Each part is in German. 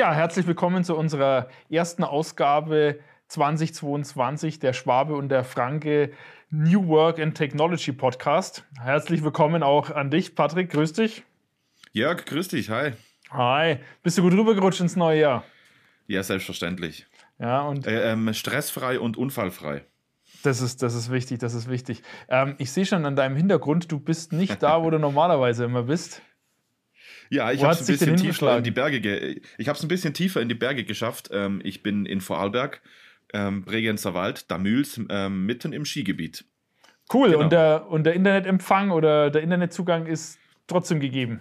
Ja, herzlich willkommen zu unserer ersten Ausgabe 2022 der Schwabe und der Franke New Work and Technology Podcast. Herzlich willkommen auch an dich, Patrick. Grüß dich. Jörg, grüß dich. Hi. Hi. Bist du gut rübergerutscht ins neue Jahr? Ja, selbstverständlich. Ja, und. Äh, ähm, stressfrei und unfallfrei. Das ist, das ist wichtig, das ist wichtig. Ähm, ich sehe schon an deinem Hintergrund, du bist nicht da, wo du normalerweise immer bist. Ja, ich habe es ein bisschen tiefer in die Berge. Ich habe es ein bisschen tiefer in die Berge geschafft. Ähm, ich bin in Vorarlberg, ähm, Bregenzer Wald, Damüls, ähm, mitten im Skigebiet. Cool. Genau. Und, der, und der Internetempfang oder der Internetzugang ist trotzdem gegeben.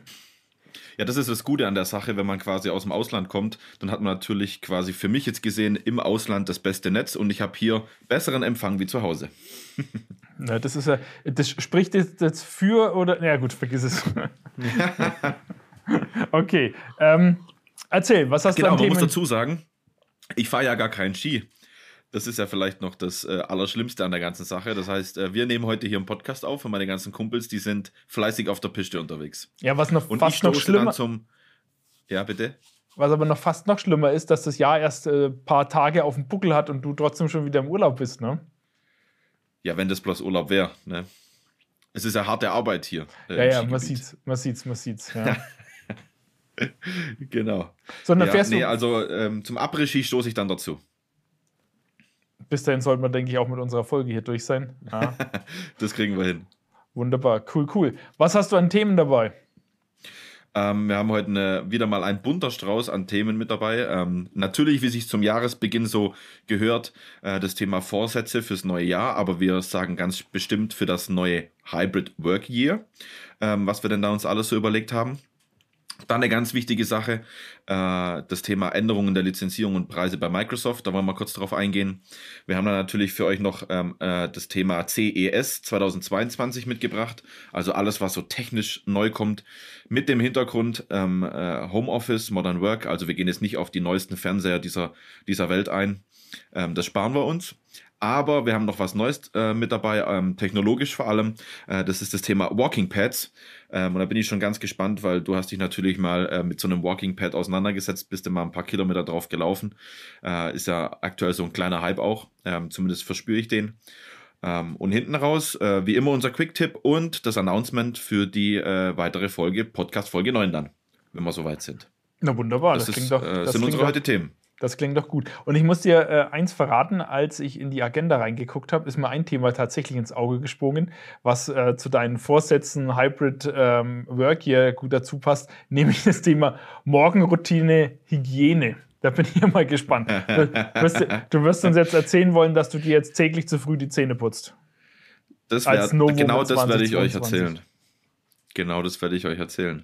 Ja, das ist das Gute an der Sache, wenn man quasi aus dem Ausland kommt, dann hat man natürlich quasi für mich jetzt gesehen im Ausland das beste Netz und ich habe hier besseren Empfang wie zu Hause. Na, das ist ja, das spricht jetzt für oder, na ja, gut, vergiss es. okay, ähm, erzähl, was hast genau, du Genau, man muss dazu sagen, ich fahre ja gar keinen Ski. Das ist ja vielleicht noch das äh, Allerschlimmste an der ganzen Sache. Das heißt, äh, wir nehmen heute hier einen Podcast auf und meine ganzen Kumpels, die sind fleißig auf der Piste unterwegs. Ja, was noch und fast noch schlimmer zum Ja, bitte. Was aber noch fast noch schlimmer ist, dass das Jahr erst ein äh, paar Tage auf dem Buckel hat und du trotzdem schon wieder im Urlaub bist, ne? Ja, wenn das bloß Urlaub wäre, ne? Es ist ja harte Arbeit hier. Äh, ja, ja, man sieht's, man sieht's, man sieht's. Ja. genau. Sondern ja, fährst nee, also ähm, zum Après-Ski stoße ich dann dazu bis dahin sollten wir, denke ich, auch mit unserer Folge hier durch sein. Ja. das kriegen wir hin. Wunderbar, cool, cool. Was hast du an Themen dabei? Ähm, wir haben heute eine, wieder mal ein bunter Strauß an Themen mit dabei. Ähm, natürlich, wie sich zum Jahresbeginn so gehört, äh, das Thema Vorsätze fürs neue Jahr, aber wir sagen ganz bestimmt für das neue Hybrid Work Year, ähm, was wir denn da uns alles so überlegt haben. Dann eine ganz wichtige Sache, äh, das Thema Änderungen der Lizenzierung und Preise bei Microsoft. Da wollen wir kurz drauf eingehen. Wir haben dann natürlich für euch noch ähm, äh, das Thema CES 2022 mitgebracht. Also alles, was so technisch neu kommt, mit dem Hintergrund ähm, äh, Homeoffice, Modern Work. Also wir gehen jetzt nicht auf die neuesten Fernseher dieser, dieser Welt ein. Ähm, das sparen wir uns. Aber wir haben noch was Neues mit dabei, technologisch vor allem. Das ist das Thema Walking Pads. Ähm, und da bin ich schon ganz gespannt, weil du hast dich natürlich mal äh, mit so einem Walking Pad auseinandergesetzt, bist du mal ein paar Kilometer drauf gelaufen. Äh, ist ja aktuell so ein kleiner Hype auch. Ähm, zumindest verspüre ich den. Ähm, und hinten raus, äh, wie immer, unser Quick-Tipp und das Announcement für die äh, weitere Folge, Podcast Folge 9 dann, wenn wir soweit sind. Na wunderbar, das, das ist, doch, das sind unsere heute Themen. Das klingt doch gut. Und ich muss dir äh, eins verraten, als ich in die Agenda reingeguckt habe, ist mir ein Thema tatsächlich ins Auge gesprungen, was äh, zu deinen Vorsätzen Hybrid ähm, Work hier gut dazu passt, nämlich das Thema Morgenroutine Hygiene. Da bin ich mal gespannt. Du wirst, du wirst, uns jetzt erzählen wollen, dass du dir jetzt täglich zu früh die Zähne putzt. Das wär, genau das werde ich euch erzählen. Genau das werde ich euch erzählen.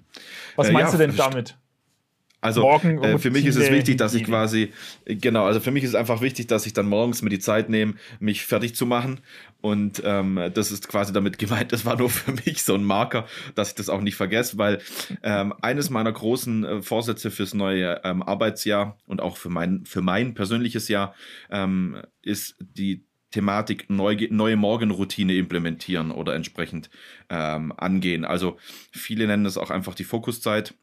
Was äh, meinst ja, du denn damit? Also äh, für mich ist es wichtig, dass ich quasi, genau, also für mich ist es einfach wichtig, dass ich dann morgens mir die Zeit nehme, mich fertig zu machen. Und ähm, das ist quasi damit gemeint, das war nur für mich so ein Marker, dass ich das auch nicht vergesse, weil ähm, eines meiner großen äh, Vorsätze fürs neue ähm, Arbeitsjahr und auch für mein, für mein persönliches Jahr ähm, ist die Thematik neue, neue Morgenroutine implementieren oder entsprechend ähm, angehen. Also viele nennen es auch einfach die Fokuszeit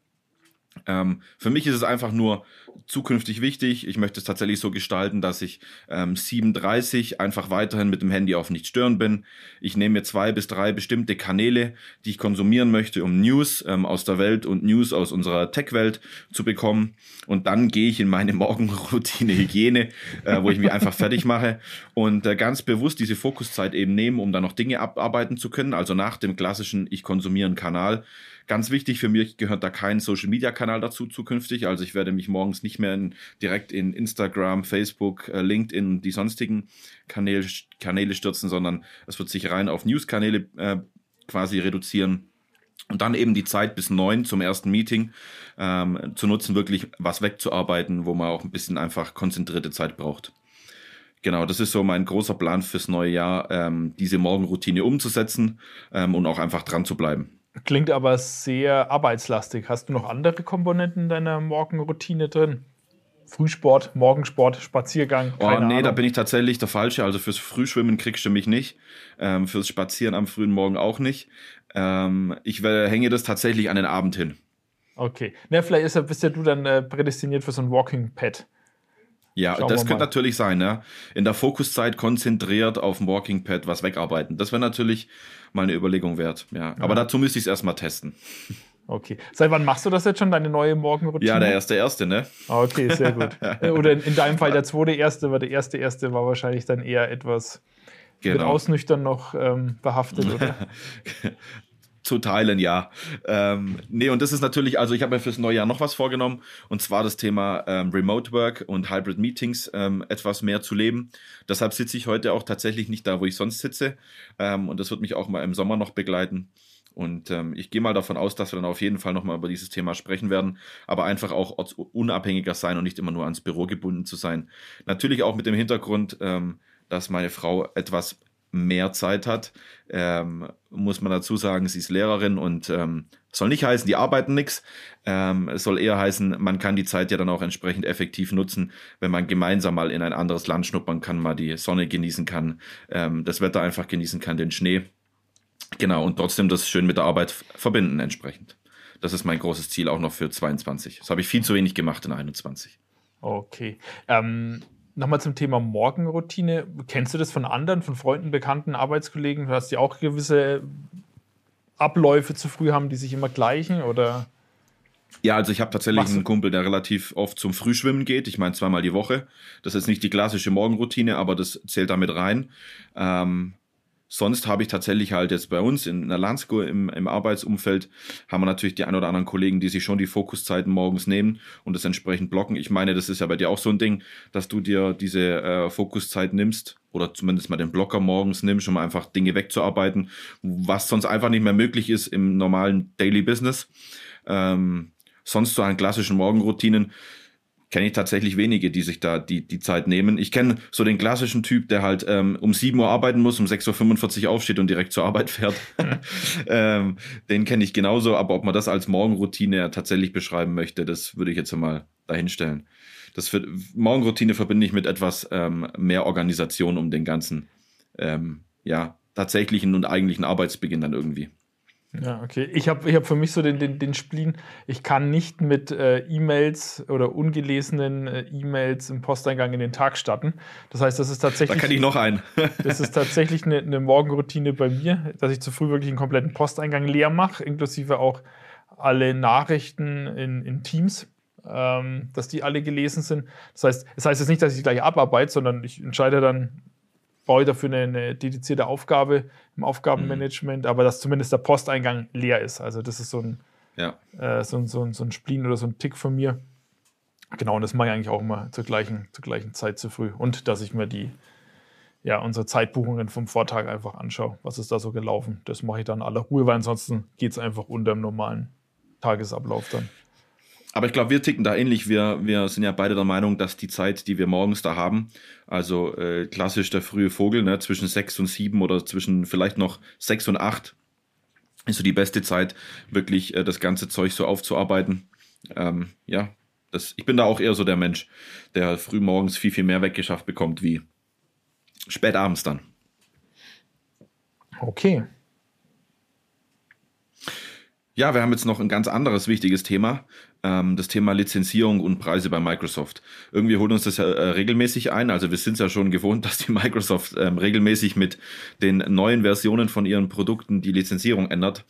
ähm, für mich ist es einfach nur zukünftig wichtig. Ich möchte es tatsächlich so gestalten, dass ich ähm, 7.30 einfach weiterhin mit dem Handy auf nicht stören bin. Ich nehme mir zwei bis drei bestimmte Kanäle, die ich konsumieren möchte, um News ähm, aus der Welt und News aus unserer Tech-Welt zu bekommen. Und dann gehe ich in meine Morgenroutine Hygiene, äh, wo ich mich einfach fertig mache und äh, ganz bewusst diese Fokuszeit eben nehmen, um dann noch Dinge abarbeiten zu können. Also nach dem klassischen Ich konsumieren Kanal Ganz wichtig für mich gehört da kein Social Media Kanal dazu zukünftig. Also ich werde mich morgens nicht mehr in, direkt in Instagram, Facebook, äh, LinkedIn, die sonstigen Kanäle, Kanäle stürzen, sondern es wird sich rein auf News-Kanäle äh, quasi reduzieren. Und dann eben die Zeit bis neun zum ersten Meeting ähm, zu nutzen, wirklich was wegzuarbeiten, wo man auch ein bisschen einfach konzentrierte Zeit braucht. Genau, das ist so mein großer Plan fürs neue Jahr, ähm, diese Morgenroutine umzusetzen ähm, und auch einfach dran zu bleiben. Klingt aber sehr arbeitslastig. Hast du noch andere Komponenten deiner Morgenroutine drin? Frühsport, Morgensport, Spaziergang? Oh, nee, Ahnung. da bin ich tatsächlich der Falsche. Also fürs Frühschwimmen kriegst du mich nicht. Ähm, fürs Spazieren am frühen Morgen auch nicht. Ähm, ich hänge das tatsächlich an den Abend hin. Okay. Na, vielleicht ist, bist ja du dann äh, prädestiniert für so ein Walking Pad. Ja, Schauen das könnte natürlich sein, ne? In der Fokuszeit konzentriert auf dem Walking Pad was wegarbeiten. Das wäre natürlich mal eine Überlegung wert. Ja. Aber dazu müsste ich es erstmal testen. Okay. Seit wann machst du das jetzt schon, deine neue Morgenroutine? Ja, der erste erste, ne? Ah, okay, sehr gut. Oder in, in, deinem Fall der zweite erste, weil der erste erste war wahrscheinlich dann eher etwas genau. mit Ausnüchtern noch ähm, behaftet, oder? zu teilen, ja. Ähm, nee, und das ist natürlich, also ich habe mir fürs neue Jahr noch was vorgenommen, und zwar das Thema ähm, Remote Work und Hybrid Meetings ähm, etwas mehr zu leben. Deshalb sitze ich heute auch tatsächlich nicht da, wo ich sonst sitze. Ähm, und das wird mich auch mal im Sommer noch begleiten. Und ähm, ich gehe mal davon aus, dass wir dann auf jeden Fall nochmal über dieses Thema sprechen werden, aber einfach auch unabhängiger sein und nicht immer nur ans Büro gebunden zu sein. Natürlich auch mit dem Hintergrund, ähm, dass meine Frau etwas mehr Zeit hat. Ähm, muss man dazu sagen, sie ist Lehrerin und ähm, soll nicht heißen, die arbeiten nichts. Ähm, es soll eher heißen, man kann die Zeit ja dann auch entsprechend effektiv nutzen, wenn man gemeinsam mal in ein anderes Land schnuppern kann, mal die Sonne genießen kann, ähm, das Wetter einfach genießen kann, den Schnee. Genau, und trotzdem das schön mit der Arbeit verbinden entsprechend. Das ist mein großes Ziel auch noch für 22. Das habe ich viel zu wenig gemacht in 21. Okay. Ähm, Nochmal zum Thema Morgenroutine. Kennst du das von anderen, von Freunden, Bekannten, Arbeitskollegen, dass die auch gewisse Abläufe zu früh haben, die sich immer gleichen? Oder? Ja, also ich habe tatsächlich einen Kumpel, der relativ oft zum Frühschwimmen geht. Ich meine zweimal die Woche. Das ist nicht die klassische Morgenroutine, aber das zählt damit rein. Ähm, Sonst habe ich tatsächlich halt jetzt bei uns in der Landsco im, im Arbeitsumfeld, haben wir natürlich die ein oder anderen Kollegen, die sich schon die Fokuszeiten morgens nehmen und das entsprechend blocken. Ich meine, das ist ja bei dir auch so ein Ding, dass du dir diese äh, Fokuszeit nimmst oder zumindest mal den Blocker morgens nimmst, um einfach Dinge wegzuarbeiten, was sonst einfach nicht mehr möglich ist im normalen Daily Business. Ähm, sonst so an klassischen Morgenroutinen kenne ich tatsächlich wenige, die sich da die, die Zeit nehmen. Ich kenne so den klassischen Typ, der halt ähm, um 7 Uhr arbeiten muss, um 6.45 Uhr aufsteht und direkt zur Arbeit fährt. ähm, den kenne ich genauso, aber ob man das als Morgenroutine tatsächlich beschreiben möchte, das würde ich jetzt mal dahinstellen. Das für, Morgenroutine verbinde ich mit etwas ähm, mehr Organisation um den ganzen, ähm, ja, tatsächlichen und eigentlichen Arbeitsbeginn dann irgendwie. Ja, okay. Ich habe ich hab für mich so den, den, den Spleen, ich kann nicht mit äh, E-Mails oder ungelesenen äh, E-Mails im Posteingang in den Tag starten. Das heißt, das ist tatsächlich. Da kann ich noch einen. das ist tatsächlich eine, eine, Morgenroutine bei mir, dass ich zu früh wirklich einen kompletten Posteingang leer mache, inklusive auch alle Nachrichten in, in Teams. Ähm, dass die alle gelesen sind. Das heißt, das heißt jetzt nicht, dass ich gleich abarbeite, sondern ich entscheide dann, baue ich dafür eine, eine dedizierte Aufgabe im Aufgabenmanagement, mhm. aber dass zumindest der Posteingang leer ist. Also das ist so ein, ja. äh, so, ein, so, ein, so ein Spleen oder so ein Tick von mir. Genau, und das mache ich eigentlich auch immer zur gleichen, zur gleichen Zeit zu früh. Und dass ich mir die, ja, unsere Zeitbuchungen vom Vortag einfach anschaue. Was ist da so gelaufen? Das mache ich dann aller Ruhe, weil ansonsten geht es einfach unter dem normalen Tagesablauf dann. Aber ich glaube, wir ticken da ähnlich. Wir, wir sind ja beide der Meinung, dass die Zeit, die wir morgens da haben, also äh, klassisch der frühe Vogel, ne, zwischen sechs und sieben oder zwischen vielleicht noch sechs und acht, ist so die beste Zeit, wirklich äh, das ganze Zeug so aufzuarbeiten. Ähm, ja, das, ich bin da auch eher so der Mensch, der früh morgens viel, viel mehr weggeschafft bekommt wie spät abends dann. Okay. Ja, wir haben jetzt noch ein ganz anderes wichtiges Thema, ähm, das Thema Lizenzierung und Preise bei Microsoft. Irgendwie holt uns das ja äh, regelmäßig ein. Also wir sind ja schon gewohnt, dass die Microsoft ähm, regelmäßig mit den neuen Versionen von ihren Produkten die Lizenzierung ändert.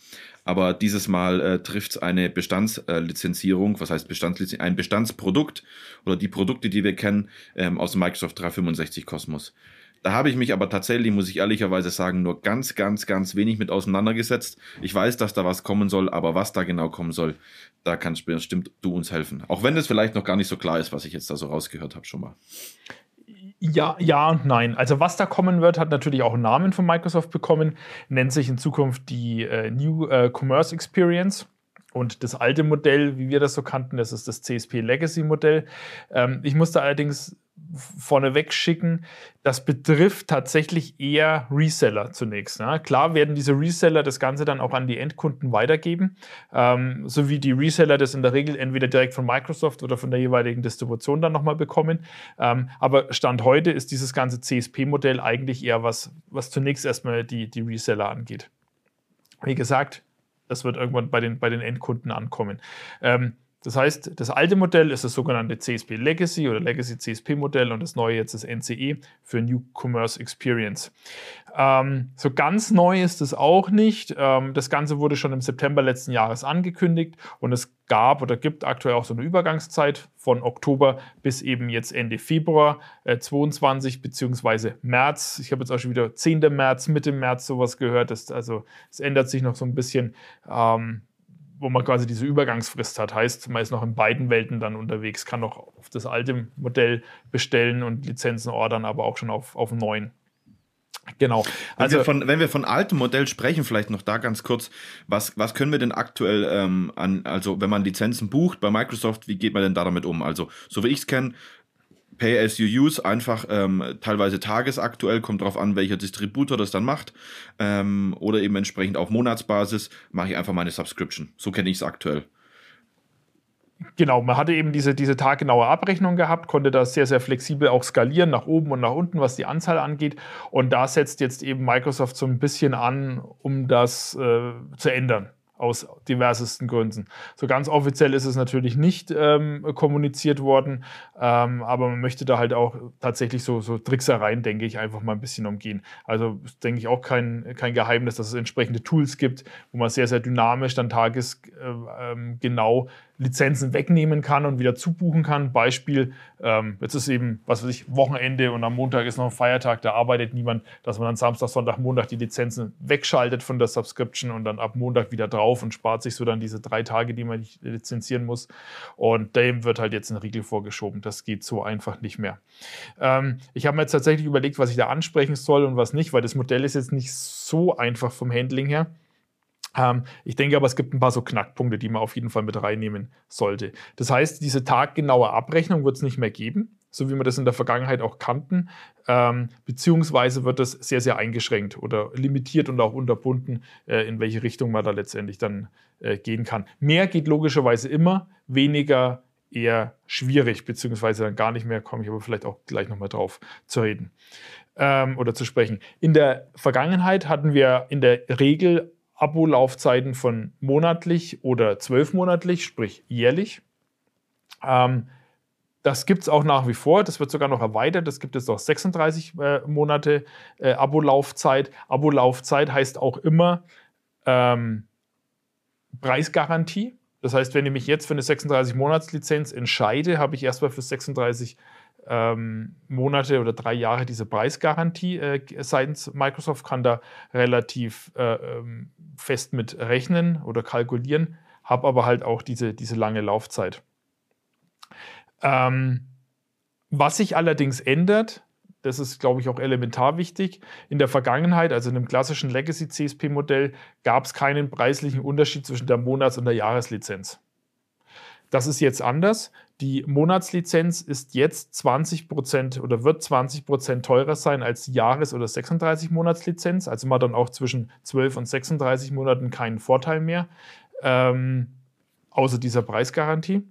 Aber dieses Mal äh, trifft eine Bestandslizenzierung, was heißt Bestandslizenzierung, ein Bestandsprodukt oder die Produkte, die wir kennen, ähm, aus Microsoft 365 Kosmos. Da habe ich mich aber tatsächlich, muss ich ehrlicherweise sagen, nur ganz, ganz, ganz wenig mit auseinandergesetzt. Ich weiß, dass da was kommen soll, aber was da genau kommen soll, da kannst bestimmt du uns helfen. Auch wenn es vielleicht noch gar nicht so klar ist, was ich jetzt da so rausgehört habe schon mal. Ja, ja und nein. Also was da kommen wird, hat natürlich auch einen Namen von Microsoft bekommen, nennt sich in Zukunft die äh, New äh, Commerce Experience. Und das alte Modell, wie wir das so kannten, das ist das CSP Legacy Modell. Ähm, ich musste allerdings vorneweg schicken, das betrifft tatsächlich eher Reseller zunächst. Ne? Klar werden diese Reseller das Ganze dann auch an die Endkunden weitergeben, ähm, so wie die Reseller das in der Regel entweder direkt von Microsoft oder von der jeweiligen Distribution dann nochmal bekommen. Ähm, aber Stand heute ist dieses ganze CSP-Modell eigentlich eher was, was zunächst erstmal die, die Reseller angeht. Wie gesagt, das wird irgendwann bei den, bei den Endkunden ankommen. Ähm, das heißt, das alte Modell ist das sogenannte CSP Legacy oder Legacy CSP Modell und das neue jetzt das NCE für New Commerce Experience. Ähm, so ganz neu ist es auch nicht. Ähm, das Ganze wurde schon im September letzten Jahres angekündigt und es gab oder gibt aktuell auch so eine Übergangszeit von Oktober bis eben jetzt Ende Februar äh, 22 beziehungsweise März. Ich habe jetzt auch schon wieder 10. März, Mitte März sowas gehört. Das, also es ändert sich noch so ein bisschen. Ähm, wo man quasi diese Übergangsfrist hat. Heißt, man ist noch in beiden Welten dann unterwegs, kann noch auf das alte Modell bestellen und Lizenzen ordern, aber auch schon auf, auf neuen. Genau. Also, wenn wir, von, wenn wir von altem Modell sprechen, vielleicht noch da ganz kurz, was, was können wir denn aktuell ähm, an, also wenn man Lizenzen bucht bei Microsoft, wie geht man denn da damit um? Also, so wie ich es kenne, Pay as you use, einfach ähm, teilweise tagesaktuell, kommt darauf an, welcher Distributor das dann macht. Ähm, oder eben entsprechend auf Monatsbasis mache ich einfach meine Subscription. So kenne ich es aktuell. Genau, man hatte eben diese, diese taggenaue Abrechnung gehabt, konnte das sehr, sehr flexibel auch skalieren, nach oben und nach unten, was die Anzahl angeht. Und da setzt jetzt eben Microsoft so ein bisschen an, um das äh, zu ändern aus diversesten Gründen. So ganz offiziell ist es natürlich nicht ähm, kommuniziert worden, ähm, aber man möchte da halt auch tatsächlich so, so Tricksereien, denke ich, einfach mal ein bisschen umgehen. Also denke ich auch kein, kein Geheimnis, dass es entsprechende Tools gibt, wo man sehr, sehr dynamisch dann tagesgenau äh, Lizenzen wegnehmen kann und wieder zubuchen kann. Beispiel, ähm, jetzt ist eben, was weiß ich, Wochenende und am Montag ist noch ein Feiertag, da arbeitet niemand, dass man dann Samstag, Sonntag, Montag die Lizenzen wegschaltet von der Subscription und dann ab Montag wieder drauf und spart sich so dann diese drei Tage, die man nicht lizenzieren muss. Und dem wird halt jetzt ein Riegel vorgeschoben. Das geht so einfach nicht mehr. Ähm, ich habe mir jetzt tatsächlich überlegt, was ich da ansprechen soll und was nicht, weil das Modell ist jetzt nicht so einfach vom Handling her. Ähm, ich denke aber, es gibt ein paar so Knackpunkte, die man auf jeden Fall mit reinnehmen sollte. Das heißt, diese taggenaue Abrechnung wird es nicht mehr geben, so wie wir das in der Vergangenheit auch kannten, ähm, beziehungsweise wird das sehr, sehr eingeschränkt oder limitiert und auch unterbunden, äh, in welche Richtung man da letztendlich dann äh, gehen kann. Mehr geht logischerweise immer, weniger eher schwierig, beziehungsweise dann gar nicht mehr, komme ich aber vielleicht auch gleich nochmal drauf zu reden ähm, oder zu sprechen. In der Vergangenheit hatten wir in der Regel Abo-Laufzeiten von monatlich oder zwölfmonatlich, sprich jährlich. Ähm, das gibt es auch nach wie vor. Das wird sogar noch erweitert. Es gibt jetzt auch 36 äh, Monate äh, Abo-Laufzeit. Abo-Laufzeit heißt auch immer ähm, Preisgarantie. Das heißt, wenn ich mich jetzt für eine 36-Monats-Lizenz entscheide, habe ich erstmal für 36 ähm, Monate oder drei Jahre diese Preisgarantie äh, seitens Microsoft, kann da relativ äh, ähm, fest mit rechnen oder kalkulieren, habe aber halt auch diese, diese lange Laufzeit. Ähm, was sich allerdings ändert, das ist, glaube ich, auch elementar wichtig. In der Vergangenheit, also in einem klassischen Legacy CSP-Modell, gab es keinen preislichen Unterschied zwischen der Monats- und der Jahreslizenz. Das ist jetzt anders. Die Monatslizenz ist jetzt 20% oder wird 20% teurer sein als die Jahres- oder 36 Monatslizenz. Also man hat dann auch zwischen 12 und 36 Monaten keinen Vorteil mehr, ähm, außer dieser Preisgarantie.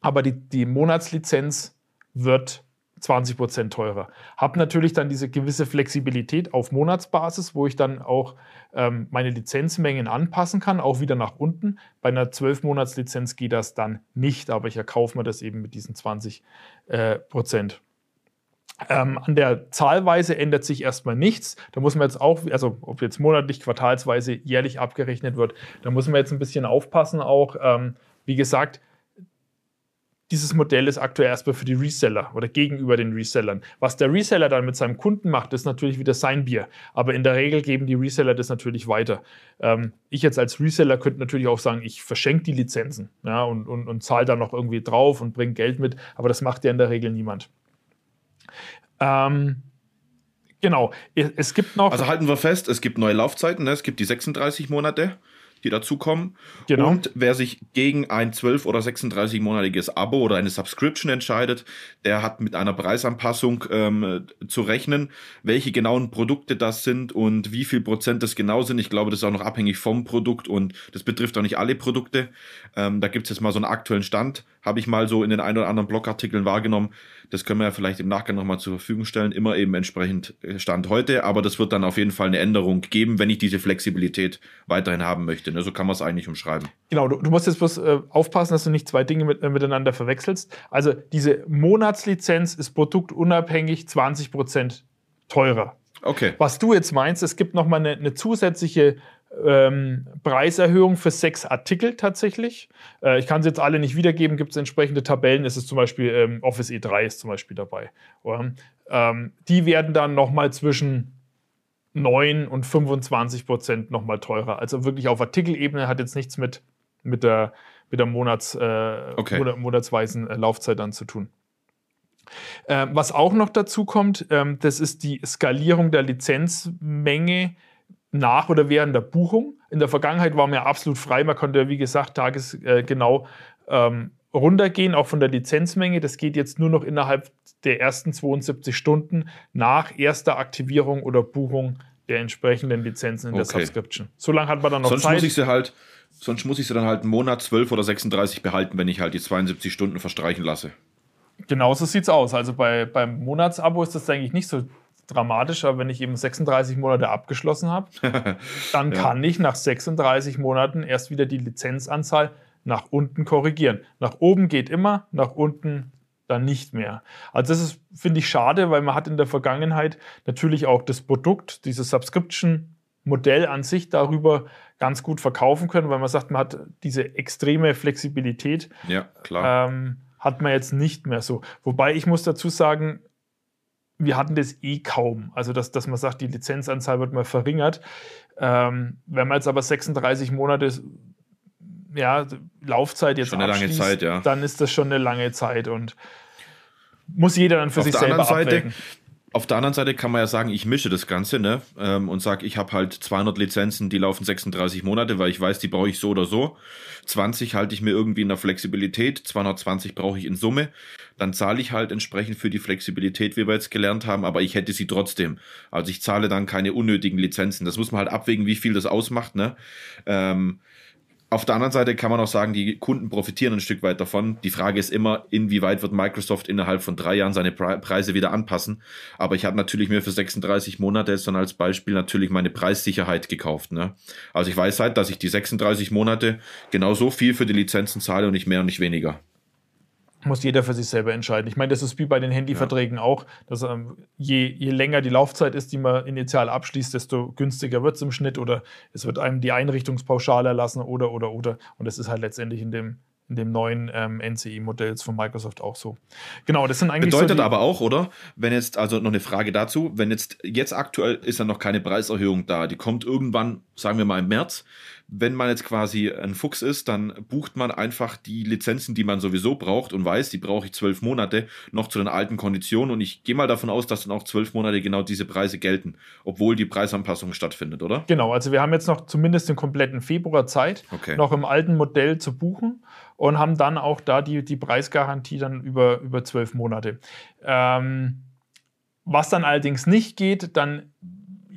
Aber die, die Monatslizenz wird 20% teurer. Habe natürlich dann diese gewisse Flexibilität auf Monatsbasis, wo ich dann auch ähm, meine Lizenzmengen anpassen kann, auch wieder nach unten. Bei einer 12-Monats-Lizenz geht das dann nicht, aber ich erkaufe mir das eben mit diesen 20 äh, Prozent. Ähm, an der Zahlweise ändert sich erstmal nichts. Da muss man jetzt auch, also ob jetzt monatlich, quartalsweise, jährlich abgerechnet wird, da muss man jetzt ein bisschen aufpassen auch. Ähm, wie gesagt, dieses Modell ist aktuell erstmal für die Reseller oder gegenüber den Resellern. Was der Reseller dann mit seinem Kunden macht, ist natürlich wieder sein Bier. Aber in der Regel geben die Reseller das natürlich weiter. Ähm, ich jetzt als Reseller könnte natürlich auch sagen, ich verschenke die Lizenzen ja, und, und, und zahle da noch irgendwie drauf und bringe Geld mit. Aber das macht ja in der Regel niemand. Ähm, genau. Es gibt noch. Also halten wir fest, es gibt neue Laufzeiten. Ne? Es gibt die 36 Monate die dazukommen. Genau. Und wer sich gegen ein 12- oder 36-monatiges Abo oder eine Subscription entscheidet, der hat mit einer Preisanpassung ähm, zu rechnen. Welche genauen Produkte das sind und wie viel Prozent das genau sind. Ich glaube, das ist auch noch abhängig vom Produkt und das betrifft auch nicht alle Produkte. Ähm, da gibt es jetzt mal so einen aktuellen Stand. Habe ich mal so in den ein oder anderen Blogartikeln wahrgenommen. Das können wir ja vielleicht im Nachgang nochmal zur Verfügung stellen. Immer eben entsprechend äh, Stand heute. Aber das wird dann auf jeden Fall eine Änderung geben, wenn ich diese Flexibilität weiterhin haben möchte. Geschichte. Ne? So kann man es eigentlich umschreiben. Genau, du, du musst jetzt bloß äh, aufpassen, dass du nicht zwei Dinge mit, äh, miteinander verwechselst. Also diese Monatslizenz ist produktunabhängig 20% teurer. Okay. Was du jetzt meinst, es gibt nochmal eine, eine zusätzliche ähm, Preiserhöhung für sechs Artikel tatsächlich. Äh, ich kann sie jetzt alle nicht wiedergeben, gibt es entsprechende Tabellen. Es ist zum Beispiel ähm, Office E3 ist zum Beispiel dabei. Ähm, die werden dann nochmal zwischen 9 und 25 Prozent nochmal teurer. Also wirklich auf Artikelebene hat jetzt nichts mit, mit der, mit der Monats, äh, okay. monatsweisen äh, Laufzeit dann zu tun. Äh, was auch noch dazu kommt, ähm, das ist die Skalierung der Lizenzmenge nach oder während der Buchung. In der Vergangenheit war man ja absolut frei. Man konnte, wie gesagt, tagesgenau ähm, runtergehen, auch von der Lizenzmenge. Das geht jetzt nur noch innerhalb der ersten 72 Stunden nach erster Aktivierung oder Buchung der entsprechenden Lizenzen in der okay. Subscription. So lange hat man dann noch sonst Zeit. Muss ich sie halt, sonst muss ich sie dann halt einen Monat, 12 oder 36 behalten, wenn ich halt die 72 Stunden verstreichen lasse. Genau so sieht es aus. Also bei, beim Monatsabo ist das eigentlich nicht so dramatisch, aber wenn ich eben 36 Monate abgeschlossen habe, dann ja. kann ich nach 36 Monaten erst wieder die Lizenzanzahl nach unten korrigieren. Nach oben geht immer, nach unten dann nicht mehr. Also das ist, finde ich, schade, weil man hat in der Vergangenheit natürlich auch das Produkt, dieses Subscription-Modell an sich darüber ganz gut verkaufen können, weil man sagt, man hat diese extreme Flexibilität. Ja, klar. Ähm, hat man jetzt nicht mehr so. Wobei ich muss dazu sagen, wir hatten das eh kaum. Also, dass, dass man sagt, die Lizenzanzahl wird mal verringert. Ähm, wenn man jetzt aber 36 Monate ja, Laufzeit jetzt schon eine lange Zeit, ja. dann ist das schon eine lange Zeit und muss jeder dann für Auf sich selber Seite, abwägen. Auf der anderen Seite kann man ja sagen, ich mische das Ganze ne, ähm, und sage, ich habe halt 200 Lizenzen, die laufen 36 Monate, weil ich weiß, die brauche ich so oder so. 20 halte ich mir irgendwie in der Flexibilität, 220 brauche ich in Summe. Dann zahle ich halt entsprechend für die Flexibilität, wie wir jetzt gelernt haben, aber ich hätte sie trotzdem. Also ich zahle dann keine unnötigen Lizenzen. Das muss man halt abwägen, wie viel das ausmacht. Ne? Ähm, auf der anderen Seite kann man auch sagen, die Kunden profitieren ein Stück weit davon. Die Frage ist immer, inwieweit wird Microsoft innerhalb von drei Jahren seine Preise wieder anpassen. Aber ich habe natürlich mir für 36 Monate jetzt dann als Beispiel natürlich meine Preissicherheit gekauft. Ne? Also ich weiß halt, dass ich die 36 Monate genau so viel für die Lizenzen zahle und nicht mehr und nicht weniger muss jeder für sich selber entscheiden. Ich meine, das ist wie bei den Handyverträgen ja. auch, dass ähm, je, je länger die Laufzeit ist, die man initial abschließt, desto günstiger wird es im Schnitt oder es wird einem die Einrichtungspauschale erlassen oder, oder, oder. Und das ist halt letztendlich in dem, in dem neuen ähm, NCI-Modell von Microsoft auch so. Genau, das sind eigentlich. Bedeutet so aber auch, oder? Wenn jetzt, also noch eine Frage dazu, wenn jetzt, jetzt aktuell ist ja noch keine Preiserhöhung da, die kommt irgendwann, sagen wir mal im März. Wenn man jetzt quasi ein Fuchs ist, dann bucht man einfach die Lizenzen, die man sowieso braucht und weiß, die brauche ich zwölf Monate, noch zu den alten Konditionen. Und ich gehe mal davon aus, dass dann auch zwölf Monate genau diese Preise gelten, obwohl die Preisanpassung stattfindet, oder? Genau, also wir haben jetzt noch zumindest den kompletten Februar Zeit, okay. noch im alten Modell zu buchen und haben dann auch da die, die Preisgarantie dann über, über zwölf Monate. Ähm, was dann allerdings nicht geht, dann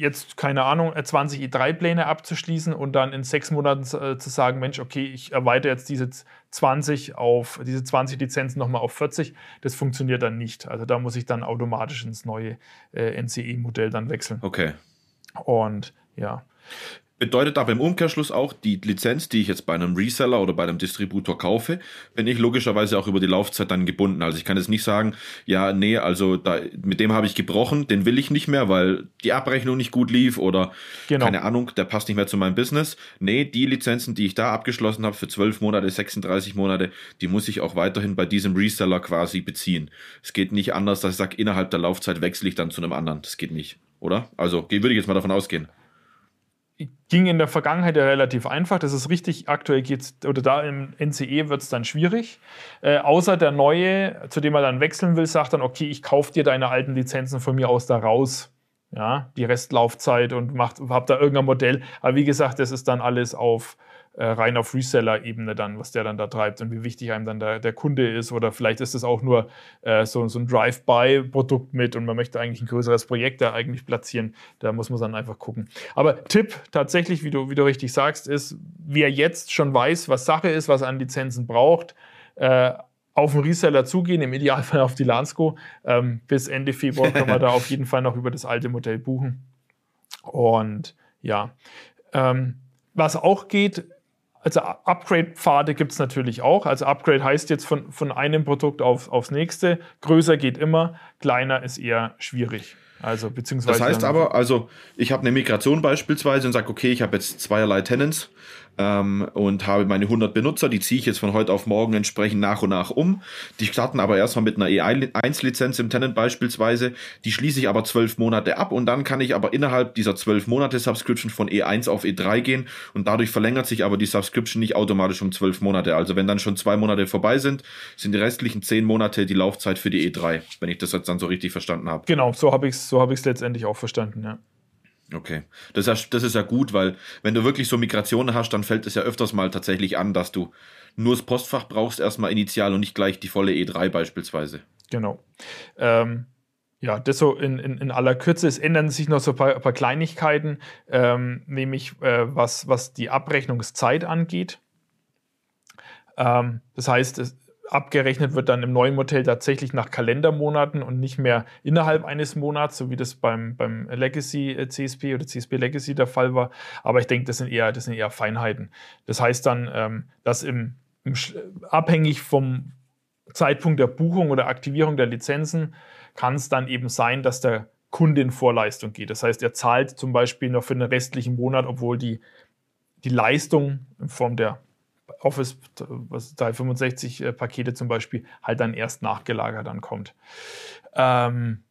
jetzt, keine Ahnung, 20 E3-Pläne abzuschließen und dann in sechs Monaten äh, zu sagen, Mensch, okay, ich erweitere jetzt diese 20 auf, diese 20 Lizenzen nochmal auf 40, das funktioniert dann nicht. Also da muss ich dann automatisch ins neue äh, NCE-Modell dann wechseln. Okay. Und ja. Bedeutet aber im Umkehrschluss auch, die Lizenz, die ich jetzt bei einem Reseller oder bei einem Distributor kaufe, bin ich logischerweise auch über die Laufzeit dann gebunden. Also ich kann jetzt nicht sagen, ja, nee, also da, mit dem habe ich gebrochen, den will ich nicht mehr, weil die Abrechnung nicht gut lief oder genau. keine Ahnung, der passt nicht mehr zu meinem Business. Nee, die Lizenzen, die ich da abgeschlossen habe für 12 Monate, 36 Monate, die muss ich auch weiterhin bei diesem Reseller quasi beziehen. Es geht nicht anders, dass ich sage, innerhalb der Laufzeit wechsle ich dann zu einem anderen. Das geht nicht, oder? Also würde ich jetzt mal davon ausgehen ging in der Vergangenheit ja relativ einfach. Das ist richtig. Aktuell geht es, oder da im NCE wird es dann schwierig. Äh, außer der neue, zu dem er dann wechseln will, sagt dann, okay, ich kaufe dir deine alten Lizenzen von mir aus da raus. Ja, die Restlaufzeit und macht, hab da irgendein Modell. Aber wie gesagt, das ist dann alles auf äh, rein auf Reseller-Ebene dann, was der dann da treibt und wie wichtig einem dann der, der Kunde ist. Oder vielleicht ist es auch nur äh, so, so ein Drive-by-Produkt mit und man möchte eigentlich ein größeres Projekt da eigentlich platzieren. Da muss man dann einfach gucken. Aber Tipp tatsächlich, wie du, wie du richtig sagst, ist, wer jetzt schon weiß, was Sache ist, was an Lizenzen braucht, äh, auf den Reseller zugehen, im Idealfall auf die Lansco. Ähm, bis Ende Februar können wir da auf jeden Fall noch über das alte Modell buchen. Und ja, ähm, was auch geht, also Upgrade-Pfade gibt es natürlich auch. Also Upgrade heißt jetzt von, von einem Produkt auf, aufs nächste. Größer geht immer, kleiner ist eher schwierig. Also beziehungsweise. Das heißt aber, also ich habe eine Migration beispielsweise und sage, okay, ich habe jetzt zweierlei Tenants ähm, und habe meine 100 Benutzer, die ziehe ich jetzt von heute auf morgen entsprechend nach und nach um. Die starten aber erstmal mit einer E1-Lizenz im Tenant beispielsweise, die schließe ich aber zwölf Monate ab und dann kann ich aber innerhalb dieser zwölf Monate Subscription von E1 auf E3 gehen und dadurch verlängert sich aber die Subscription nicht automatisch um zwölf Monate. Also wenn dann schon zwei Monate vorbei sind, sind die restlichen zehn Monate die Laufzeit für die E3, wenn ich das jetzt dann so richtig verstanden habe. Genau, so habe ich es so hab letztendlich auch verstanden, ja. Okay, das ist, ja, das ist ja gut, weil wenn du wirklich so Migrationen hast, dann fällt es ja öfters mal tatsächlich an, dass du nur das Postfach brauchst erstmal initial und nicht gleich die volle E3 beispielsweise. Genau. Ähm, ja, das so in, in, in, aller Kürze. Es ändern sich noch so ein paar, ein paar Kleinigkeiten, ähm, nämlich äh, was, was die Abrechnungszeit angeht. Ähm, das heißt, es, abgerechnet wird dann im neuen Modell tatsächlich nach Kalendermonaten und nicht mehr innerhalb eines Monats, so wie das beim, beim Legacy äh, CSP oder CSP Legacy der Fall war. Aber ich denke, das sind eher, das sind eher Feinheiten. Das heißt dann, ähm, dass im, im, abhängig vom Zeitpunkt der Buchung oder Aktivierung der Lizenzen kann es dann eben sein, dass der Kunde in Vorleistung geht. Das heißt, er zahlt zum Beispiel noch für den restlichen Monat, obwohl die, die Leistung in Form der Office 365 äh, Pakete zum Beispiel halt dann erst nachgelagert dann kommt. Ähm,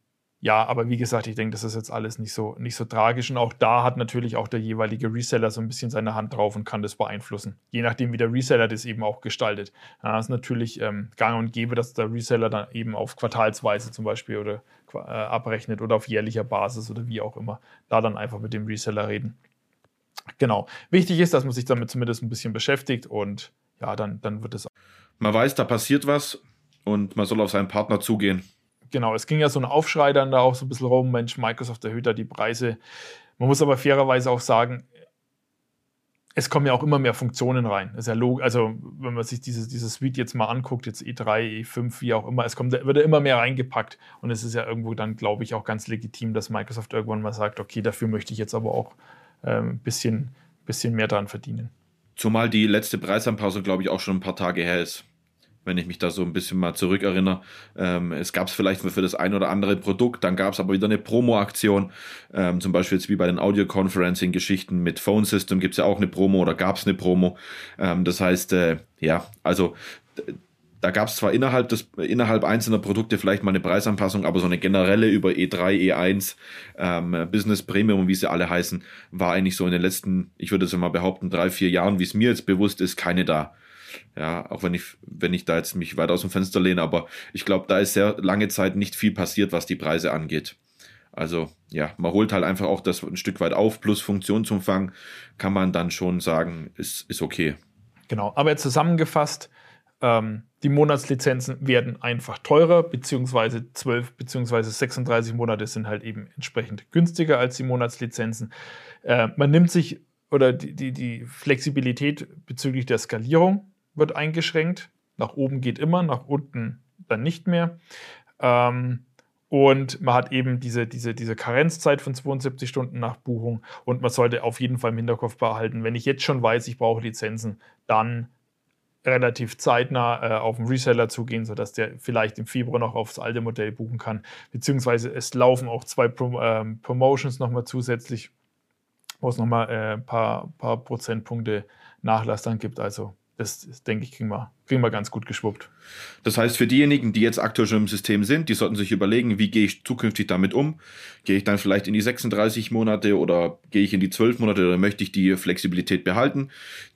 ja, aber wie gesagt, ich denke, das ist jetzt alles nicht so, nicht so tragisch. Und auch da hat natürlich auch der jeweilige Reseller so ein bisschen seine Hand drauf und kann das beeinflussen. Je nachdem, wie der Reseller das eben auch gestaltet. Ja, ist natürlich ähm, gang und gäbe, dass der Reseller dann eben auf Quartalsweise zum Beispiel oder äh, abrechnet oder auf jährlicher Basis oder wie auch immer. Da dann einfach mit dem Reseller reden. Genau. Wichtig ist, dass man sich damit zumindest ein bisschen beschäftigt und ja, dann, dann wird es. Man weiß, da passiert was und man soll auf seinen Partner zugehen. Genau, es ging ja so ein Aufschrei dann da auch so ein bisschen rum, Mensch, Microsoft erhöht da die Preise. Man muss aber fairerweise auch sagen, es kommen ja auch immer mehr Funktionen rein. Das ist ja log also, wenn man sich diese, diese Suite jetzt mal anguckt, jetzt E3, E5, wie auch immer, es kommt, wird ja immer mehr reingepackt. Und es ist ja irgendwo dann, glaube ich, auch ganz legitim, dass Microsoft irgendwann mal sagt, okay, dafür möchte ich jetzt aber auch ein ähm, bisschen, bisschen mehr dran verdienen. Zumal die letzte Preisanpassung, glaube ich, auch schon ein paar Tage her ist. Wenn ich mich da so ein bisschen mal zurückerinnere. Ähm, es gab es vielleicht für das ein oder andere Produkt, dann gab es aber wieder eine Promo-Aktion. Ähm, zum Beispiel jetzt wie bei den Audio-Conferencing-Geschichten mit Phone System gibt es ja auch eine Promo oder gab es eine Promo. Ähm, das heißt, äh, ja, also da gab es zwar innerhalb, des, innerhalb einzelner Produkte vielleicht mal eine Preisanpassung, aber so eine generelle über E3, E1, ähm, Business Premium, wie sie alle heißen, war eigentlich so in den letzten, ich würde es mal behaupten, drei, vier Jahren, wie es mir jetzt bewusst ist, keine da. Ja, auch wenn ich, wenn ich da jetzt mich weit aus dem Fenster lehne, aber ich glaube, da ist sehr lange Zeit nicht viel passiert, was die Preise angeht. Also ja, man holt halt einfach auch das ein Stück weit auf, plus Funktionsumfang kann man dann schon sagen, ist, ist okay. Genau, aber zusammengefasst, ähm, die Monatslizenzen werden einfach teurer, beziehungsweise 12 beziehungsweise 36 Monate sind halt eben entsprechend günstiger als die Monatslizenzen. Äh, man nimmt sich oder die, die, die Flexibilität bezüglich der Skalierung wird eingeschränkt. Nach oben geht immer, nach unten dann nicht mehr. Ähm, und man hat eben diese, diese, diese Karenzzeit von 72 Stunden nach Buchung. Und man sollte auf jeden Fall im Hinterkopf behalten, wenn ich jetzt schon weiß, ich brauche Lizenzen, dann relativ zeitnah äh, auf den Reseller zugehen, sodass der vielleicht im Februar noch aufs alte Modell buchen kann. Beziehungsweise es laufen auch zwei Pro ähm, Promotions nochmal zusätzlich, wo es nochmal ein äh, paar, paar Prozentpunkte Nachlass dann gibt. Also das, das denke ich, kriegen wir, kriegen wir ganz gut geschwuppt. Das heißt, für diejenigen, die jetzt aktuell schon im System sind, die sollten sich überlegen, wie gehe ich zukünftig damit um? Gehe ich dann vielleicht in die 36 Monate oder gehe ich in die 12 Monate oder möchte ich die Flexibilität behalten?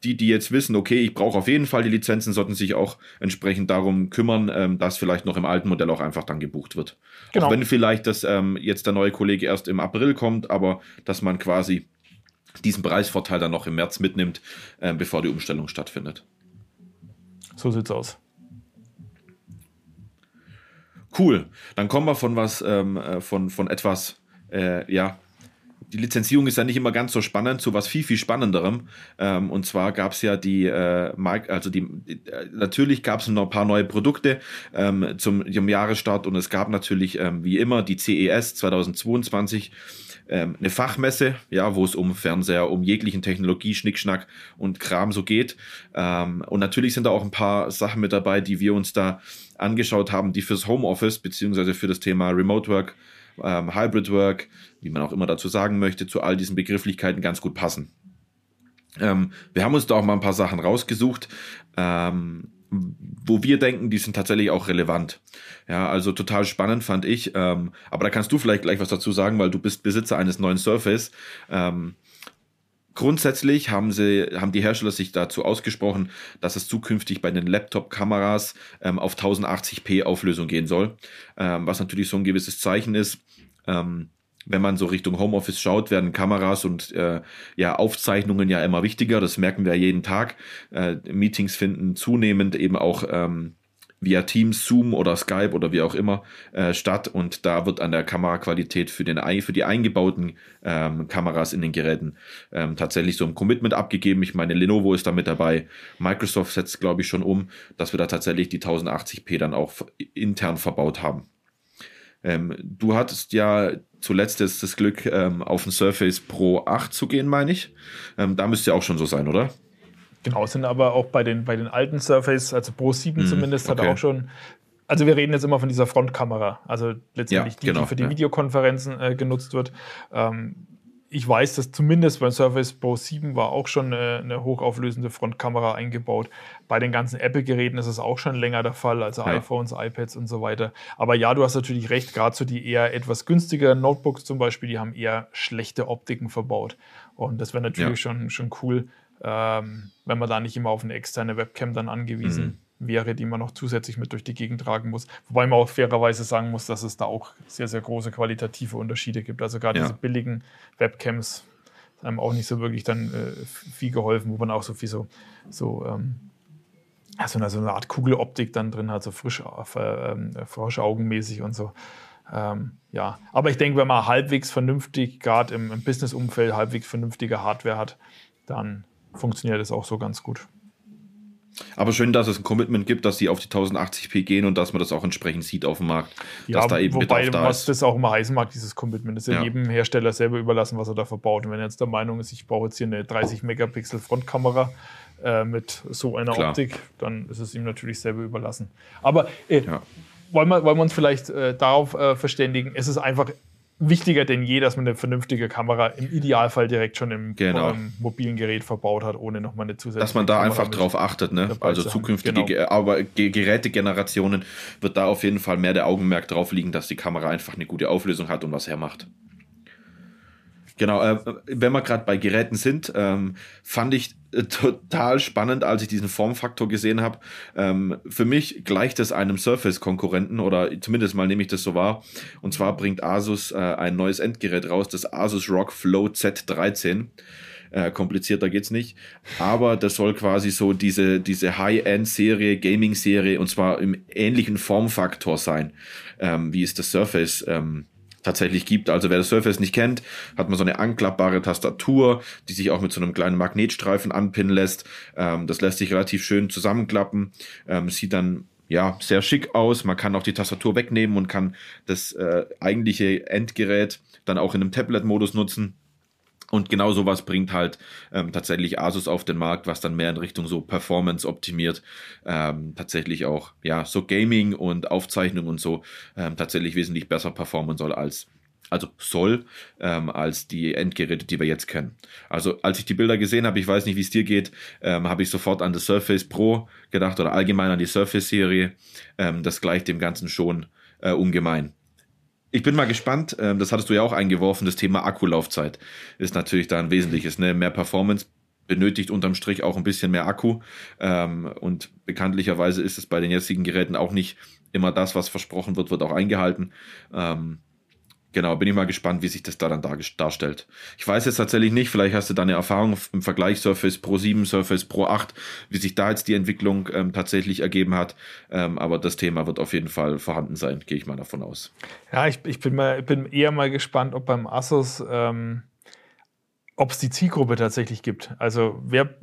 Die, die jetzt wissen, okay, ich brauche auf jeden Fall die Lizenzen, sollten sich auch entsprechend darum kümmern, ähm, dass vielleicht noch im alten Modell auch einfach dann gebucht wird. Genau. Auch wenn vielleicht das ähm, jetzt der neue Kollege erst im April kommt, aber dass man quasi diesen Preisvorteil dann noch im März mitnimmt, äh, bevor die Umstellung stattfindet. So sieht's aus. Cool. Dann kommen wir von was, ähm, äh, von, von etwas, äh, ja, die Lizenzierung ist ja nicht immer ganz so spannend zu was viel, viel spannenderem. Ähm, und zwar gab es ja die, äh, also die, äh, natürlich gab es noch ein paar neue Produkte ähm, zum, zum Jahresstart und es gab natürlich ähm, wie immer die CES 2022 ähm, eine Fachmesse, ja, wo es um Fernseher, um jeglichen Technologie, Schnickschnack und Kram so geht. Ähm, und natürlich sind da auch ein paar Sachen mit dabei, die wir uns da angeschaut haben, die fürs Homeoffice beziehungsweise für das Thema Remote Work, ähm, Hybrid Work, wie man auch immer dazu sagen möchte, zu all diesen Begrifflichkeiten ganz gut passen. Ähm, wir haben uns da auch mal ein paar Sachen rausgesucht. Ähm, wo wir denken, die sind tatsächlich auch relevant. Ja, also total spannend fand ich. Ähm, aber da kannst du vielleicht gleich was dazu sagen, weil du bist Besitzer eines neuen Surface. Ähm, grundsätzlich haben sie, haben die Hersteller sich dazu ausgesprochen, dass es zukünftig bei den Laptop-Kameras ähm, auf 1080p Auflösung gehen soll, ähm, was natürlich so ein gewisses Zeichen ist. Ähm, wenn man so Richtung Homeoffice schaut, werden Kameras und äh, ja Aufzeichnungen ja immer wichtiger. Das merken wir jeden Tag. Äh, Meetings finden zunehmend eben auch ähm, via Teams, Zoom oder Skype oder wie auch immer äh, statt und da wird an der Kameraqualität für, den, für die eingebauten ähm, Kameras in den Geräten ähm, tatsächlich so ein Commitment abgegeben. Ich meine, Lenovo ist da mit dabei, Microsoft setzt glaube ich schon um, dass wir da tatsächlich die 1080p dann auch intern verbaut haben. Ähm, du hattest ja zuletzt jetzt das Glück, ähm, auf den Surface Pro 8 zu gehen, meine ich. Ähm, da müsste ja auch schon so sein, oder? Genau, sind aber auch bei den, bei den alten Surface, also Pro 7 mm, zumindest, okay. hat er auch schon. Also wir reden jetzt immer von dieser Frontkamera, also letztendlich ja, die, genau, die für die ja. Videokonferenzen äh, genutzt wird. Ähm, ich weiß, dass zumindest beim Surface Pro 7 war auch schon eine, eine hochauflösende Frontkamera eingebaut. Bei den ganzen Apple-Geräten ist es auch schon länger der Fall, also ja. iPhones, iPads und so weiter. Aber ja, du hast natürlich recht, gerade so die eher etwas günstigeren Notebooks zum Beispiel, die haben eher schlechte Optiken verbaut. Und das wäre natürlich ja. schon, schon cool, ähm, wenn man da nicht immer auf eine externe Webcam dann angewiesen mhm wäre, die man noch zusätzlich mit durch die Gegend tragen muss. Wobei man auch fairerweise sagen muss, dass es da auch sehr, sehr große qualitative Unterschiede gibt. Also gerade ja. diese billigen Webcams haben auch nicht so wirklich dann äh, viel geholfen, wo man auch so viel so, so, ähm, also eine, so eine Art Kugeloptik dann drin hat, so frisch, äh, äh, frisch augenmäßig und so. Ähm, ja, aber ich denke, wenn man halbwegs vernünftig, gerade im, im Business-Umfeld, halbwegs vernünftige Hardware hat, dann funktioniert das auch so ganz gut. Aber schön, dass es ein Commitment gibt, dass sie auf die 1080p gehen und dass man das auch entsprechend sieht auf dem Markt. Ja, dass da eben wobei, Bedarf da was ist. das auch immer heißen mag, dieses Commitment. Das ist ja, ja, jedem Hersteller selber überlassen, was er da verbaut. Und wenn er jetzt der Meinung ist, ich brauche jetzt hier eine 30 Megapixel Frontkamera äh, mit so einer Klar. Optik, dann ist es ihm natürlich selber überlassen. Aber äh, ja. wollen, wir, wollen wir uns vielleicht äh, darauf äh, verständigen, es ist einfach wichtiger denn je, dass man eine vernünftige Kamera im Idealfall direkt schon im genau. mobilen Gerät verbaut hat, ohne nochmal eine zusätzliche. Dass man da Kamera einfach drauf achtet, ne? Also zukünftige genau. aber Gerätegenerationen wird da auf jeden Fall mehr der Augenmerk drauf liegen, dass die Kamera einfach eine gute Auflösung hat und was hermacht. Genau, äh, wenn wir gerade bei Geräten sind, ähm, fand ich äh, total spannend, als ich diesen Formfaktor gesehen habe. Ähm, für mich gleicht es einem Surface-Konkurrenten oder zumindest mal nehme ich das so wahr. Und zwar bringt Asus äh, ein neues Endgerät raus, das Asus Rock Flow Z13. Äh, komplizierter geht's nicht. Aber das soll quasi so diese, diese High-End-Serie, Gaming-Serie und zwar im ähnlichen Formfaktor sein, ähm, wie es das Surface ähm, tatsächlich gibt. Also wer das Surface nicht kennt, hat man so eine anklappbare Tastatur, die sich auch mit so einem kleinen Magnetstreifen anpinnen lässt. Ähm, das lässt sich relativ schön zusammenklappen, ähm, sieht dann ja sehr schick aus. Man kann auch die Tastatur wegnehmen und kann das äh, eigentliche Endgerät dann auch in einem Tablet-Modus nutzen. Und genau sowas bringt halt ähm, tatsächlich Asus auf den Markt, was dann mehr in Richtung so Performance optimiert, ähm, tatsächlich auch, ja, so Gaming und Aufzeichnung und so ähm, tatsächlich wesentlich besser performen soll als, also soll, ähm, als die Endgeräte, die wir jetzt kennen. Also als ich die Bilder gesehen habe, ich weiß nicht, wie es dir geht, ähm, habe ich sofort an das Surface Pro gedacht oder allgemein an die Surface-Serie. Ähm, das gleicht dem Ganzen schon äh, ungemein. Ich bin mal gespannt, ähm, das hattest du ja auch eingeworfen, das Thema Akkulaufzeit ist natürlich da ein wesentliches. Ne? Mehr Performance benötigt unterm Strich auch ein bisschen mehr Akku. Ähm, und bekanntlicherweise ist es bei den jetzigen Geräten auch nicht immer das, was versprochen wird, wird auch eingehalten. Ähm, Genau, bin ich mal gespannt, wie sich das da dann darstellt. Ich weiß jetzt tatsächlich nicht, vielleicht hast du da eine Erfahrung im Vergleich Surface Pro 7, Surface Pro 8, wie sich da jetzt die Entwicklung ähm, tatsächlich ergeben hat. Ähm, aber das Thema wird auf jeden Fall vorhanden sein, gehe ich mal davon aus. Ja, ich, ich bin, mal, bin eher mal gespannt, ob beim Asus, ähm, ob es die Zielgruppe tatsächlich gibt. Also wer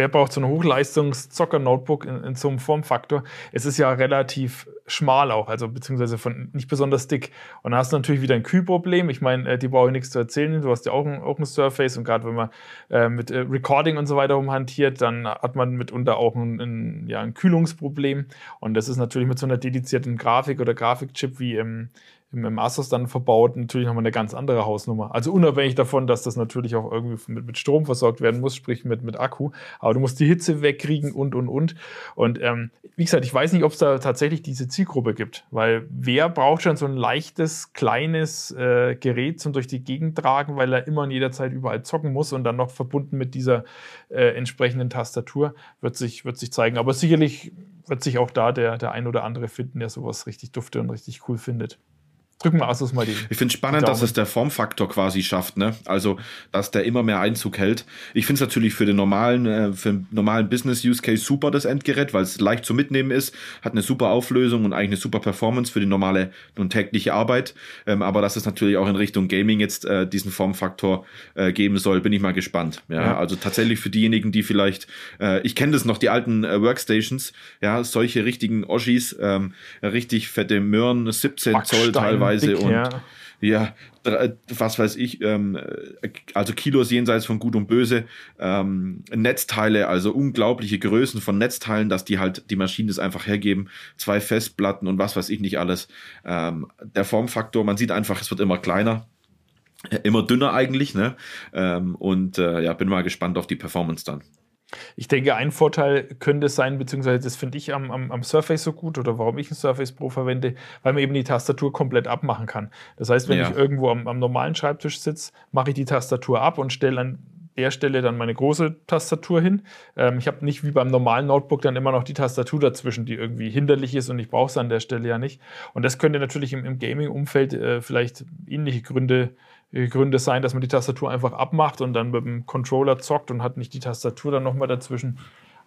wer braucht so ein Hochleistungs-Zocker-Notebook in, in, so einem Formfaktor? Es ist ja relativ schmal auch, also beziehungsweise von nicht besonders dick. Und da hast du natürlich wieder ein Kühlproblem. Ich meine, äh, die brauche ich nichts zu erzählen. Du hast ja auch ein, auch ein Surface und gerade wenn man äh, mit äh, Recording und so weiter umhantiert, dann hat man mitunter auch ein, ein, ja, ein Kühlungsproblem. Und das ist natürlich mit so einer dedizierten Grafik oder Grafikchip wie im im, im dann verbaut, natürlich nochmal eine ganz andere Hausnummer. Also unabhängig davon, dass das natürlich auch irgendwie mit, mit Strom versorgt werden muss, sprich mit, mit Akku. Aber du musst die Hitze wegkriegen und, und, und. Und ähm, wie gesagt, ich weiß nicht, ob es da tatsächlich diese Zielgruppe gibt, weil wer braucht schon so ein leichtes, kleines äh, Gerät zum durch die Gegend tragen, weil er immer in jeder Zeit überall zocken muss und dann noch verbunden mit dieser äh, entsprechenden Tastatur, wird sich, wird sich zeigen. Aber sicherlich wird sich auch da der, der ein oder andere finden, der sowas richtig dufte und richtig cool findet. Drücken wir Asus mal die. Ich finde es spannend, dass es der Formfaktor quasi schafft, ne? Also, dass der immer mehr Einzug hält. Ich finde es natürlich für den normalen, äh, für den normalen Business-Use-Case super, das Endgerät, weil es leicht zu mitnehmen ist, hat eine super Auflösung und eigentlich eine super Performance für die normale und tägliche Arbeit. Ähm, aber dass es natürlich auch in Richtung Gaming jetzt äh, diesen Formfaktor äh, geben soll, bin ich mal gespannt. Ja, ja. also tatsächlich für diejenigen, die vielleicht, äh, ich kenne das noch, die alten äh, Workstations, ja, solche richtigen Oschis, ähm, richtig fette Möhren, 17 Backstein. Zoll teilweise Preise Dick, und ja. ja. was weiß ich, ähm, also Kilos jenseits von Gut und Böse, ähm, Netzteile, also unglaubliche Größen von Netzteilen, dass die halt die Maschinen das einfach hergeben, zwei Festplatten und was weiß ich nicht alles. Ähm, der Formfaktor, man sieht einfach, es wird immer kleiner immer dünner eigentlich, ne? Ähm, und äh, ja, bin mal gespannt auf die Performance dann. Ich denke, ein Vorteil könnte sein, beziehungsweise das finde ich am, am, am, Surface so gut oder warum ich ein Surface Pro verwende, weil man eben die Tastatur komplett abmachen kann. Das heißt, wenn ja. ich irgendwo am, am, normalen Schreibtisch sitze, mache ich die Tastatur ab und stelle an der Stelle dann meine große Tastatur hin. Ähm, ich habe nicht wie beim normalen Notebook dann immer noch die Tastatur dazwischen, die irgendwie hinderlich ist und ich brauche es an der Stelle ja nicht. Und das könnte natürlich im, im Gaming-Umfeld äh, vielleicht ähnliche Gründe äh, Gründe sein, dass man die Tastatur einfach abmacht und dann mit dem Controller zockt und hat nicht die Tastatur dann nochmal dazwischen.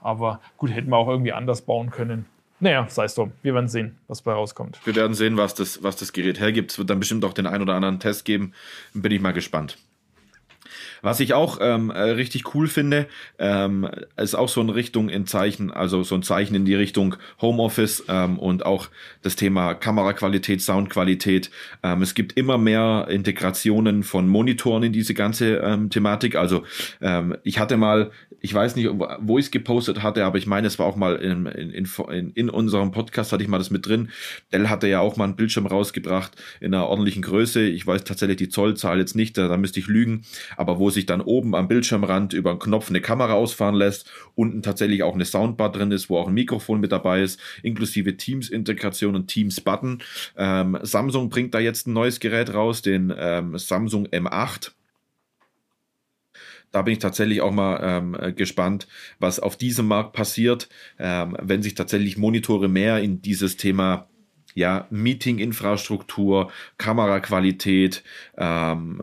Aber gut, hätten wir auch irgendwie anders bauen können. Naja, sei es drum. Wir werden sehen, was bei rauskommt. Wir werden sehen, was das, was das Gerät hergibt. Es wird dann bestimmt auch den einen oder anderen Test geben. Bin ich mal gespannt. Was ich auch ähm, äh, richtig cool finde, ähm, ist auch so eine Richtung in Zeichen, also so ein Zeichen in die Richtung Homeoffice ähm, und auch das Thema Kameraqualität, Soundqualität. Ähm, es gibt immer mehr Integrationen von Monitoren in diese ganze ähm, Thematik. Also ähm, ich hatte mal, ich weiß nicht, wo ich es gepostet hatte, aber ich meine, es war auch mal in, in, in, in unserem Podcast, hatte ich mal das mit drin. Dell hatte ja auch mal einen Bildschirm rausgebracht in einer ordentlichen Größe. Ich weiß tatsächlich die Zollzahl jetzt nicht, da, da müsste ich lügen, aber wo sich dann oben am Bildschirmrand über einen Knopf eine Kamera ausfahren lässt, unten tatsächlich auch eine Soundbar drin ist, wo auch ein Mikrofon mit dabei ist, inklusive Teams-Integration und Teams-Button. Ähm, Samsung bringt da jetzt ein neues Gerät raus, den ähm, Samsung M8 da bin ich tatsächlich auch mal ähm, gespannt, was auf diesem Markt passiert, ähm, wenn sich tatsächlich Monitore mehr in dieses Thema ja, Meeting-Infrastruktur, Kameraqualität, ähm,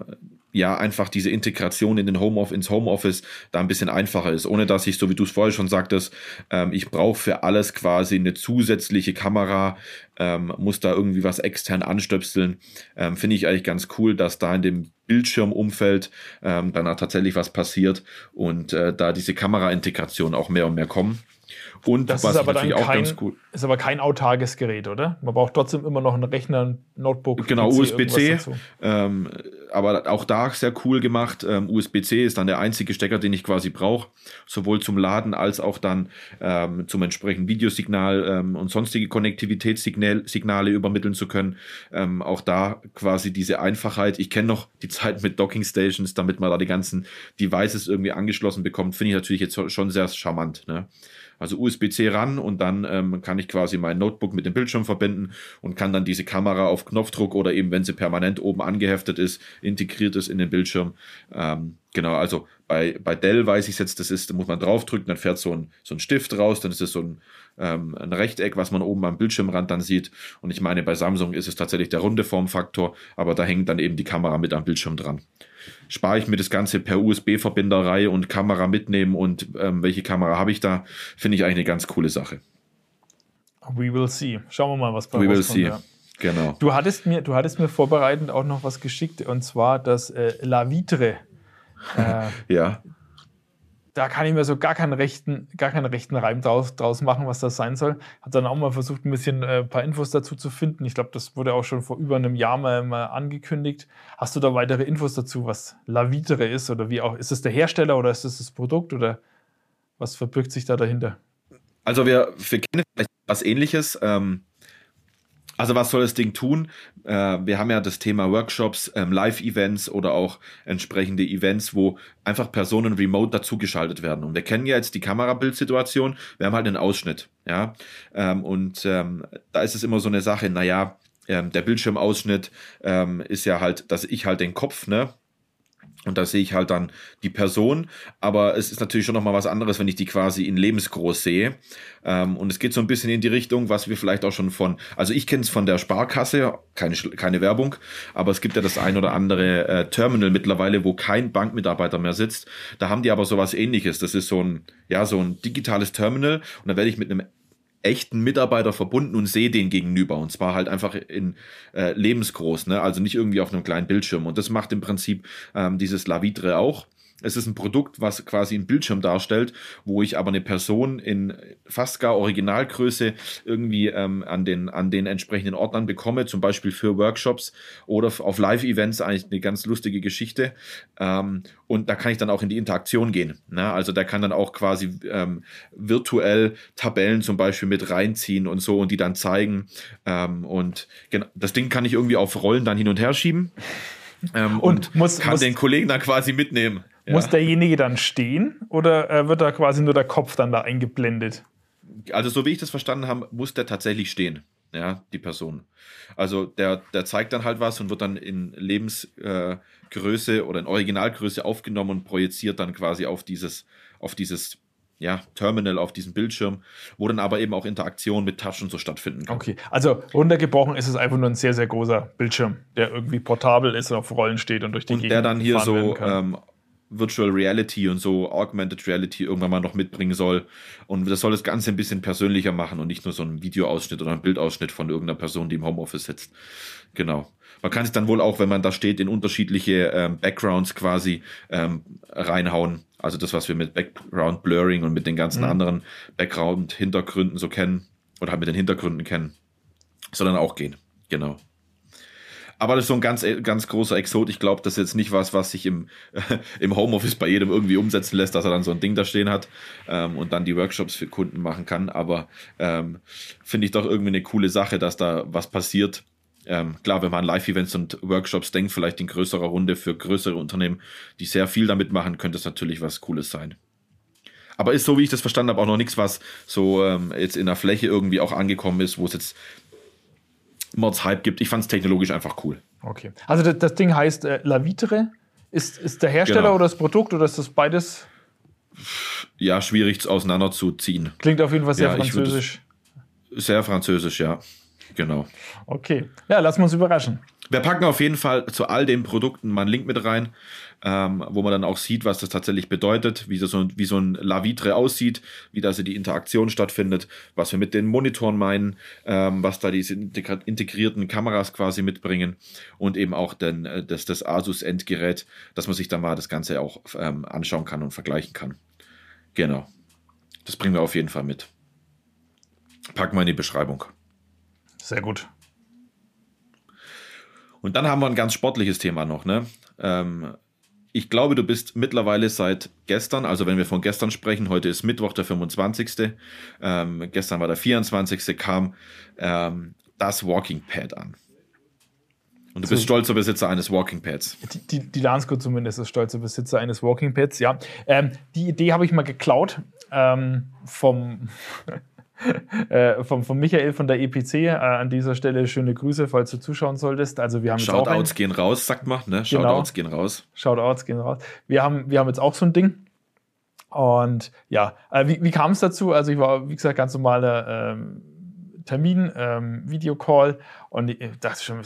ja einfach diese Integration in den Homeoffice, ins Homeoffice da ein bisschen einfacher ist, ohne dass ich, so wie du es vorher schon sagtest, ähm, ich brauche für alles quasi eine zusätzliche Kamera, ähm, muss da irgendwie was extern anstöpseln. Ähm, Finde ich eigentlich ganz cool, dass da in dem Bildschirmumfeld ähm, dann auch tatsächlich was passiert und äh, da diese Kameraintegration auch mehr und mehr kommen. Und das ist aber dann kein, ist aber kein autarkes Gerät, oder? Man braucht trotzdem immer noch einen Rechner, ein Notebook. Genau, USB-C. Ähm, aber auch da sehr cool gemacht. Ähm, USB-C ist dann der einzige Stecker, den ich quasi brauche, sowohl zum Laden als auch dann ähm, zum entsprechenden Videosignal ähm, und sonstige Konnektivitätssignale übermitteln zu können. Ähm, auch da quasi diese Einfachheit. Ich kenne noch die Zeit mit Docking Stations, damit man da die ganzen Devices irgendwie angeschlossen bekommt, finde ich natürlich jetzt schon sehr charmant. Ne? Also USB-C ran und dann ähm, kann ich quasi mein Notebook mit dem Bildschirm verbinden und kann dann diese Kamera auf Knopfdruck oder eben, wenn sie permanent oben angeheftet ist, integriert ist in den Bildschirm. Ähm, genau, also bei, bei Dell weiß ich jetzt, das ist, da muss man draufdrücken, dann fährt so ein, so ein Stift raus, dann ist es so ein, ähm, ein Rechteck, was man oben am Bildschirmrand dann sieht. Und ich meine, bei Samsung ist es tatsächlich der runde Formfaktor, aber da hängt dann eben die Kamera mit am Bildschirm dran spare ich mir das Ganze per USB-Verbinderei und Kamera mitnehmen und ähm, welche Kamera habe ich da, finde ich eigentlich eine ganz coole Sache. We will see. Schauen wir mal, was bei We will see. Ja. Genau. Du hattest mir, du hattest mir vorbereitend auch noch was geschickt und zwar das äh, La Vitre. Äh, ja. Da kann ich mir so gar keinen rechten, gar keinen rechten Reim draus, draus machen, was das sein soll. Hat dann auch mal versucht, ein bisschen äh, paar Infos dazu zu finden. Ich glaube, das wurde auch schon vor über einem Jahr mal, mal, angekündigt. Hast du da weitere Infos dazu, was Lavitere ist oder wie auch? Ist es der Hersteller oder ist es das Produkt oder was verbirgt sich da dahinter? Also wir, wir kennen vielleicht was ähnliches. Ähm, also was soll das Ding tun? Äh, wir haben ja das Thema Workshops, ähm, Live-Events oder auch entsprechende Events, wo einfach Personen remote dazugeschaltet werden. Und wir kennen ja jetzt die Kamerabildsituation. Wir haben halt einen Ausschnitt, ja. Ähm, und ähm, da ist es immer so eine Sache. Naja, ähm, der Bildschirmausschnitt ähm, ist ja halt, dass ich halt den Kopf, ne, und da sehe ich halt dann die Person. Aber es ist natürlich schon nochmal was anderes, wenn ich die quasi in lebensgroß sehe. Ähm, und es geht so ein bisschen in die Richtung, was wir vielleicht auch schon von, also ich kenne es von der Sparkasse, keine, keine Werbung, aber es gibt ja das ein oder andere äh, Terminal mittlerweile, wo kein Bankmitarbeiter mehr sitzt. Da haben die aber sowas ähnliches. Das ist so ein, ja, so ein digitales Terminal. Und da werde ich mit einem echten Mitarbeiter verbunden und sehe den gegenüber. Und zwar halt einfach in äh, lebensgroß, ne? also nicht irgendwie auf einem kleinen Bildschirm. Und das macht im Prinzip ähm, dieses Lavitre auch. Es ist ein Produkt, was quasi einen Bildschirm darstellt, wo ich aber eine Person in fast gar Originalgröße irgendwie ähm, an, den, an den entsprechenden Ordnern bekomme, zum Beispiel für Workshops oder auf Live-Events, eigentlich eine ganz lustige Geschichte. Ähm, und da kann ich dann auch in die Interaktion gehen. Ne? Also der kann dann auch quasi ähm, virtuell Tabellen zum Beispiel mit reinziehen und so und die dann zeigen. Ähm, und genau, das Ding kann ich irgendwie auf Rollen dann hin und her schieben. Ähm, und, und muss, kann muss, den Kollegen dann quasi mitnehmen. Ja. Muss derjenige dann stehen oder äh, wird da quasi nur der Kopf dann da eingeblendet? Also so wie ich das verstanden habe, muss der tatsächlich stehen, ja, die Person. Also der, der zeigt dann halt was und wird dann in Lebensgröße äh, oder in Originalgröße aufgenommen und projiziert dann quasi auf dieses, auf dieses ja, Terminal auf diesem Bildschirm, wo dann aber eben auch Interaktion mit Taschen so stattfinden kann. Okay, also runtergebrochen ist es einfach nur ein sehr, sehr großer Bildschirm, der irgendwie portabel ist und auf Rollen steht und durch die und Gegend der dann hier so ähm, Virtual Reality und so Augmented Reality irgendwann mal noch mitbringen soll. Und das soll das Ganze ein bisschen persönlicher machen und nicht nur so ein Videoausschnitt oder ein Bildausschnitt von irgendeiner Person, die im Homeoffice sitzt. Genau. Man kann sich dann wohl auch, wenn man da steht, in unterschiedliche ähm, Backgrounds quasi ähm, reinhauen. Also das, was wir mit Background Blurring und mit den ganzen mhm. anderen Background-Hintergründen so kennen oder halt mit den Hintergründen kennen, soll dann auch gehen. Genau. Aber das ist so ein ganz, ganz großer Exot. Ich glaube, das ist jetzt nicht was, was sich im, äh, im Homeoffice bei jedem irgendwie umsetzen lässt, dass er dann so ein Ding da stehen hat ähm, und dann die Workshops für Kunden machen kann. Aber ähm, finde ich doch irgendwie eine coole Sache, dass da was passiert. Ähm, klar, wenn man an Live-Events und Workshops denkt, vielleicht in größerer Runde für größere Unternehmen, die sehr viel damit machen, könnte es natürlich was Cooles sein. Aber ist so, wie ich das verstanden habe, auch noch nichts, was so ähm, jetzt in der Fläche irgendwie auch angekommen ist, wo es jetzt Mods Hype gibt. Ich fand es technologisch einfach cool. Okay. Also das, das Ding heißt äh, Lavitre. Ist, ist der Hersteller genau. oder das Produkt oder ist das beides? Ja, schwierig auseinanderzuziehen. Klingt auf jeden Fall sehr ja, französisch. Sehr französisch, ja. Genau. Okay. Ja, lassen wir uns überraschen. Wir packen auf jeden Fall zu all den Produkten mal einen Link mit rein ähm, wo man dann auch sieht, was das tatsächlich bedeutet, wie so, wie so ein Lavitre aussieht, wie da also die Interaktion stattfindet, was wir mit den Monitoren meinen, ähm, was da diese integrierten Kameras quasi mitbringen und eben auch den, äh, das, das Asus-Endgerät, dass man sich da mal das Ganze auch ähm, anschauen kann und vergleichen kann. Genau. Das bringen wir auf jeden Fall mit. Packen wir in die Beschreibung. Sehr gut. Und dann haben wir ein ganz sportliches Thema noch, ne? Ähm, ich glaube, du bist mittlerweile seit gestern, also wenn wir von gestern sprechen, heute ist Mittwoch, der 25. Ähm, gestern war der 24. kam ähm, das Walking Pad an. Und du so, bist stolzer Besitzer eines Walking Pads. Die, die, die Lansko zumindest ist stolzer Besitzer eines Walking Pads, ja. Ähm, die Idee habe ich mal geklaut ähm, vom äh, vom, vom Michael von der EPC. Äh, an dieser Stelle schöne Grüße, falls du zuschauen solltest. Also wir haben Shoutouts gehen raus, sagt mal. Ne? Shoutouts genau. gehen raus. Shoutouts gehen raus. Wir haben, wir haben jetzt auch so ein Ding. Und ja, äh, wie, wie kam es dazu? Also ich war, wie gesagt, ganz normaler ähm, Termin, ähm, Videocall und ich dachte schon,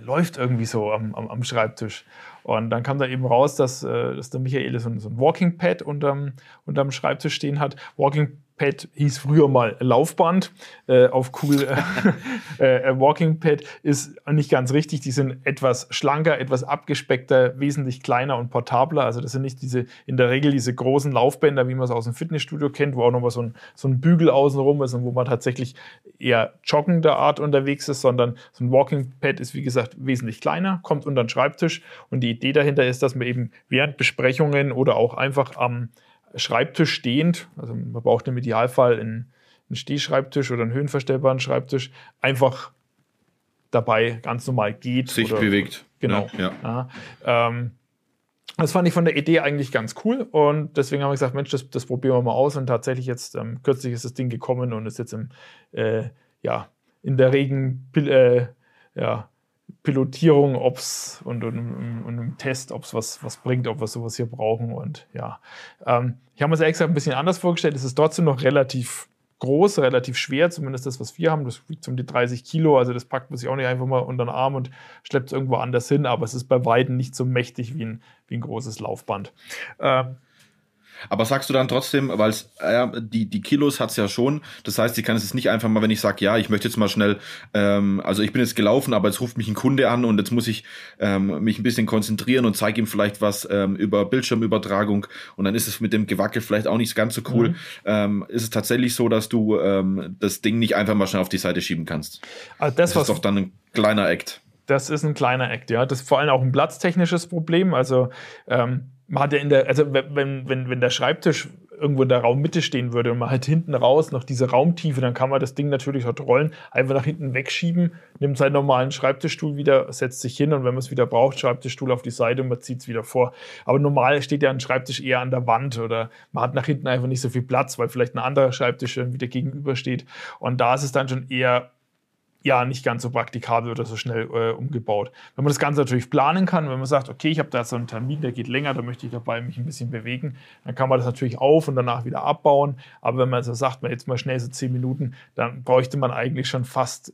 läuft irgendwie so am, am, am, Schreibtisch. Und dann kam da eben raus, dass, äh, dass der Michael so ein, so ein Walking Pad unterm, unterm Schreibtisch stehen hat. Walking Pad hieß früher mal Laufband. Äh, auf cool äh, äh, Walking Pad ist nicht ganz richtig. Die sind etwas schlanker, etwas abgespeckter, wesentlich kleiner und portabler. Also das sind nicht diese, in der Regel diese großen Laufbänder, wie man es aus dem Fitnessstudio kennt, wo auch nochmal so ein, so ein Bügel außenrum ist und wo man tatsächlich eher joggender Art unterwegs ist, sondern so ein Walking Pad ist, wie gesagt, wesentlich kleiner, kommt unter den Schreibtisch. Und die Idee dahinter ist, dass man eben während Besprechungen oder auch einfach am Schreibtisch stehend, also man braucht im Idealfall einen, einen Stehschreibtisch oder einen höhenverstellbaren Schreibtisch, einfach dabei ganz normal geht. Sich oder, bewegt. Genau. Ja, ja. Ähm, das fand ich von der Idee eigentlich ganz cool und deswegen haben wir gesagt, Mensch, das, das probieren wir mal aus und tatsächlich jetzt ähm, kürzlich ist das Ding gekommen und ist jetzt im, äh, ja, in der Regen, äh, ja, Pilotierung, ob's und, und, und im Test, ob es was, was bringt, ob wir sowas hier brauchen. Und ja, ähm, ich habe mir das extra ein bisschen anders vorgestellt. Es ist trotzdem noch relativ groß, relativ schwer, zumindest das, was wir haben. Das wiegt um die 30 Kilo, also das packt man sich auch nicht einfach mal unter den Arm und schleppt es irgendwo anders hin, aber es ist bei Weitem nicht so mächtig wie ein, wie ein großes Laufband. Ähm, aber sagst du dann trotzdem, weil äh, die, die Kilos hat es ja schon, das heißt, ich kann es jetzt nicht einfach mal, wenn ich sage, ja, ich möchte jetzt mal schnell, ähm, also ich bin jetzt gelaufen, aber jetzt ruft mich ein Kunde an und jetzt muss ich ähm, mich ein bisschen konzentrieren und zeige ihm vielleicht was ähm, über Bildschirmübertragung und dann ist es mit dem Gewackel vielleicht auch nicht ganz so cool. Mhm. Ähm, ist es tatsächlich so, dass du ähm, das Ding nicht einfach mal schnell auf die Seite schieben kannst? Also das, das ist doch dann ein kleiner Act. Das ist ein kleiner Act, ja. Das ist vor allem auch ein platztechnisches Problem. Also ähm, man hat ja in der, also wenn, wenn, wenn der Schreibtisch irgendwo in der Raummitte stehen würde und man halt hinten raus noch diese Raumtiefe, dann kann man das Ding natürlich dort rollen, einfach nach hinten wegschieben, nimmt seinen normalen Schreibtischstuhl wieder, setzt sich hin und wenn man es wieder braucht, Schreibtischstuhl auf die Seite und man zieht es wieder vor. Aber normal steht ja ein Schreibtisch eher an der Wand oder man hat nach hinten einfach nicht so viel Platz, weil vielleicht ein anderer Schreibtisch dann wieder gegenüber steht. Und da ist es dann schon eher ja nicht ganz so praktikabel oder so schnell äh, umgebaut. Wenn man das Ganze natürlich planen kann, wenn man sagt, okay, ich habe da so einen Termin, der geht länger, da möchte ich dabei mich ein bisschen bewegen, dann kann man das natürlich auf und danach wieder abbauen. Aber wenn man so sagt, man jetzt mal schnell so zehn Minuten, dann bräuchte man eigentlich schon fast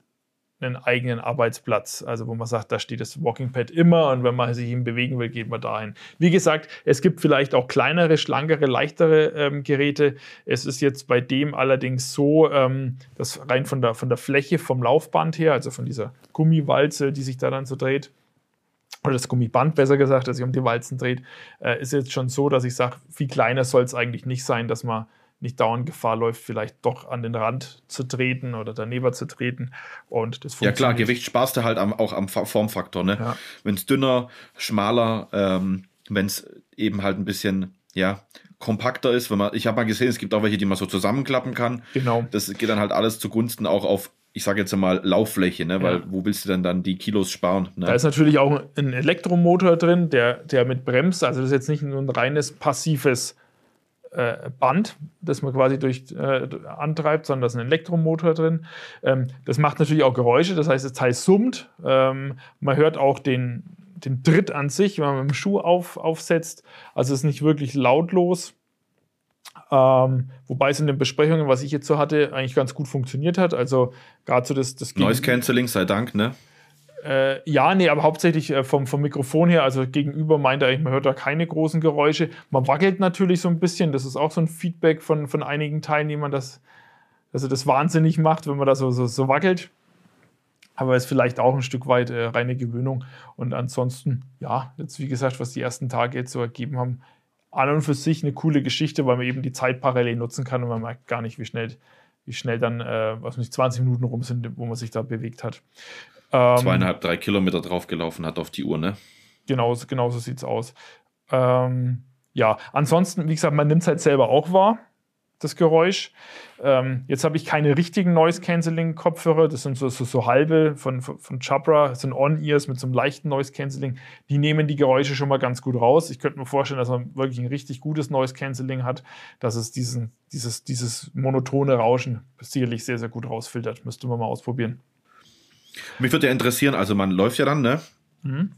einen eigenen Arbeitsplatz, also wo man sagt, da steht das Walking Pad immer und wenn man sich ihm bewegen will, geht man dahin. Wie gesagt, es gibt vielleicht auch kleinere, schlankere, leichtere ähm, Geräte. Es ist jetzt bei dem allerdings so, ähm, dass rein von der, von der Fläche vom Laufband her, also von dieser Gummiwalze, die sich da dann so dreht, oder das Gummiband besser gesagt, das sich um die Walzen dreht, äh, ist jetzt schon so, dass ich sage, viel kleiner soll es eigentlich nicht sein, dass man nicht dauernd Gefahr läuft, vielleicht doch an den Rand zu treten oder daneben zu treten. Und das Ja klar, Gewicht sparst du halt am, auch am Formfaktor. Ne? Ja. Wenn es dünner, schmaler, ähm, wenn es eben halt ein bisschen ja, kompakter ist. Wenn man, ich habe mal gesehen, es gibt auch welche, die man so zusammenklappen kann. Genau. Das geht dann halt alles zugunsten auch auf ich sage jetzt mal Lauffläche, ne? weil ja. wo willst du denn dann die Kilos sparen? Ne? Da ist natürlich auch ein Elektromotor drin, der, der mit bremst. Also das ist jetzt nicht nur ein reines passives Band, das man quasi durch äh, antreibt, sondern da ist ein Elektromotor drin. Ähm, das macht natürlich auch Geräusche, das heißt, das Teil summt. Ähm, man hört auch den, den Tritt an sich, wenn man mit dem Schuh auf, aufsetzt. Also es ist nicht wirklich lautlos. Ähm, wobei es in den Besprechungen, was ich jetzt so hatte, eigentlich ganz gut funktioniert hat. Also gerade so das, das Noise Cancelling sei Dank, ne? Äh, ja, nee, aber hauptsächlich äh, vom, vom Mikrofon her, also gegenüber meint er, man hört da keine großen Geräusche. Man wackelt natürlich so ein bisschen, das ist auch so ein Feedback von, von einigen Teilnehmern, dass, dass er das wahnsinnig macht, wenn man da so, so, so wackelt. Aber ist vielleicht auch ein Stück weit äh, reine Gewöhnung. Und ansonsten, ja, jetzt wie gesagt, was die ersten Tage jetzt so ergeben haben, an und für sich eine coole Geschichte, weil man eben die Zeit parallel nutzen kann und man merkt gar nicht, wie schnell, wie schnell dann, äh, was nicht, 20 Minuten rum sind, wo man sich da bewegt hat. Ähm, Zweieinhalb, drei Kilometer draufgelaufen hat auf die Uhr, ne? Genau, genau so sieht es aus. Ähm, ja, ansonsten, wie gesagt, man nimmt es halt selber auch wahr, das Geräusch. Ähm, jetzt habe ich keine richtigen Noise-Canceling-Kopfhörer, das sind so, so, so halbe von, von, von Jabra, das sind On-Ears mit so einem leichten Noise-Canceling. Die nehmen die Geräusche schon mal ganz gut raus. Ich könnte mir vorstellen, dass man wirklich ein richtig gutes Noise-Canceling hat, dass es diesen, dieses, dieses monotone Rauschen sicherlich sehr, sehr gut rausfiltert. Müsste man mal ausprobieren. Mich würde ja interessieren, also man läuft ja dann, ne? Mhm.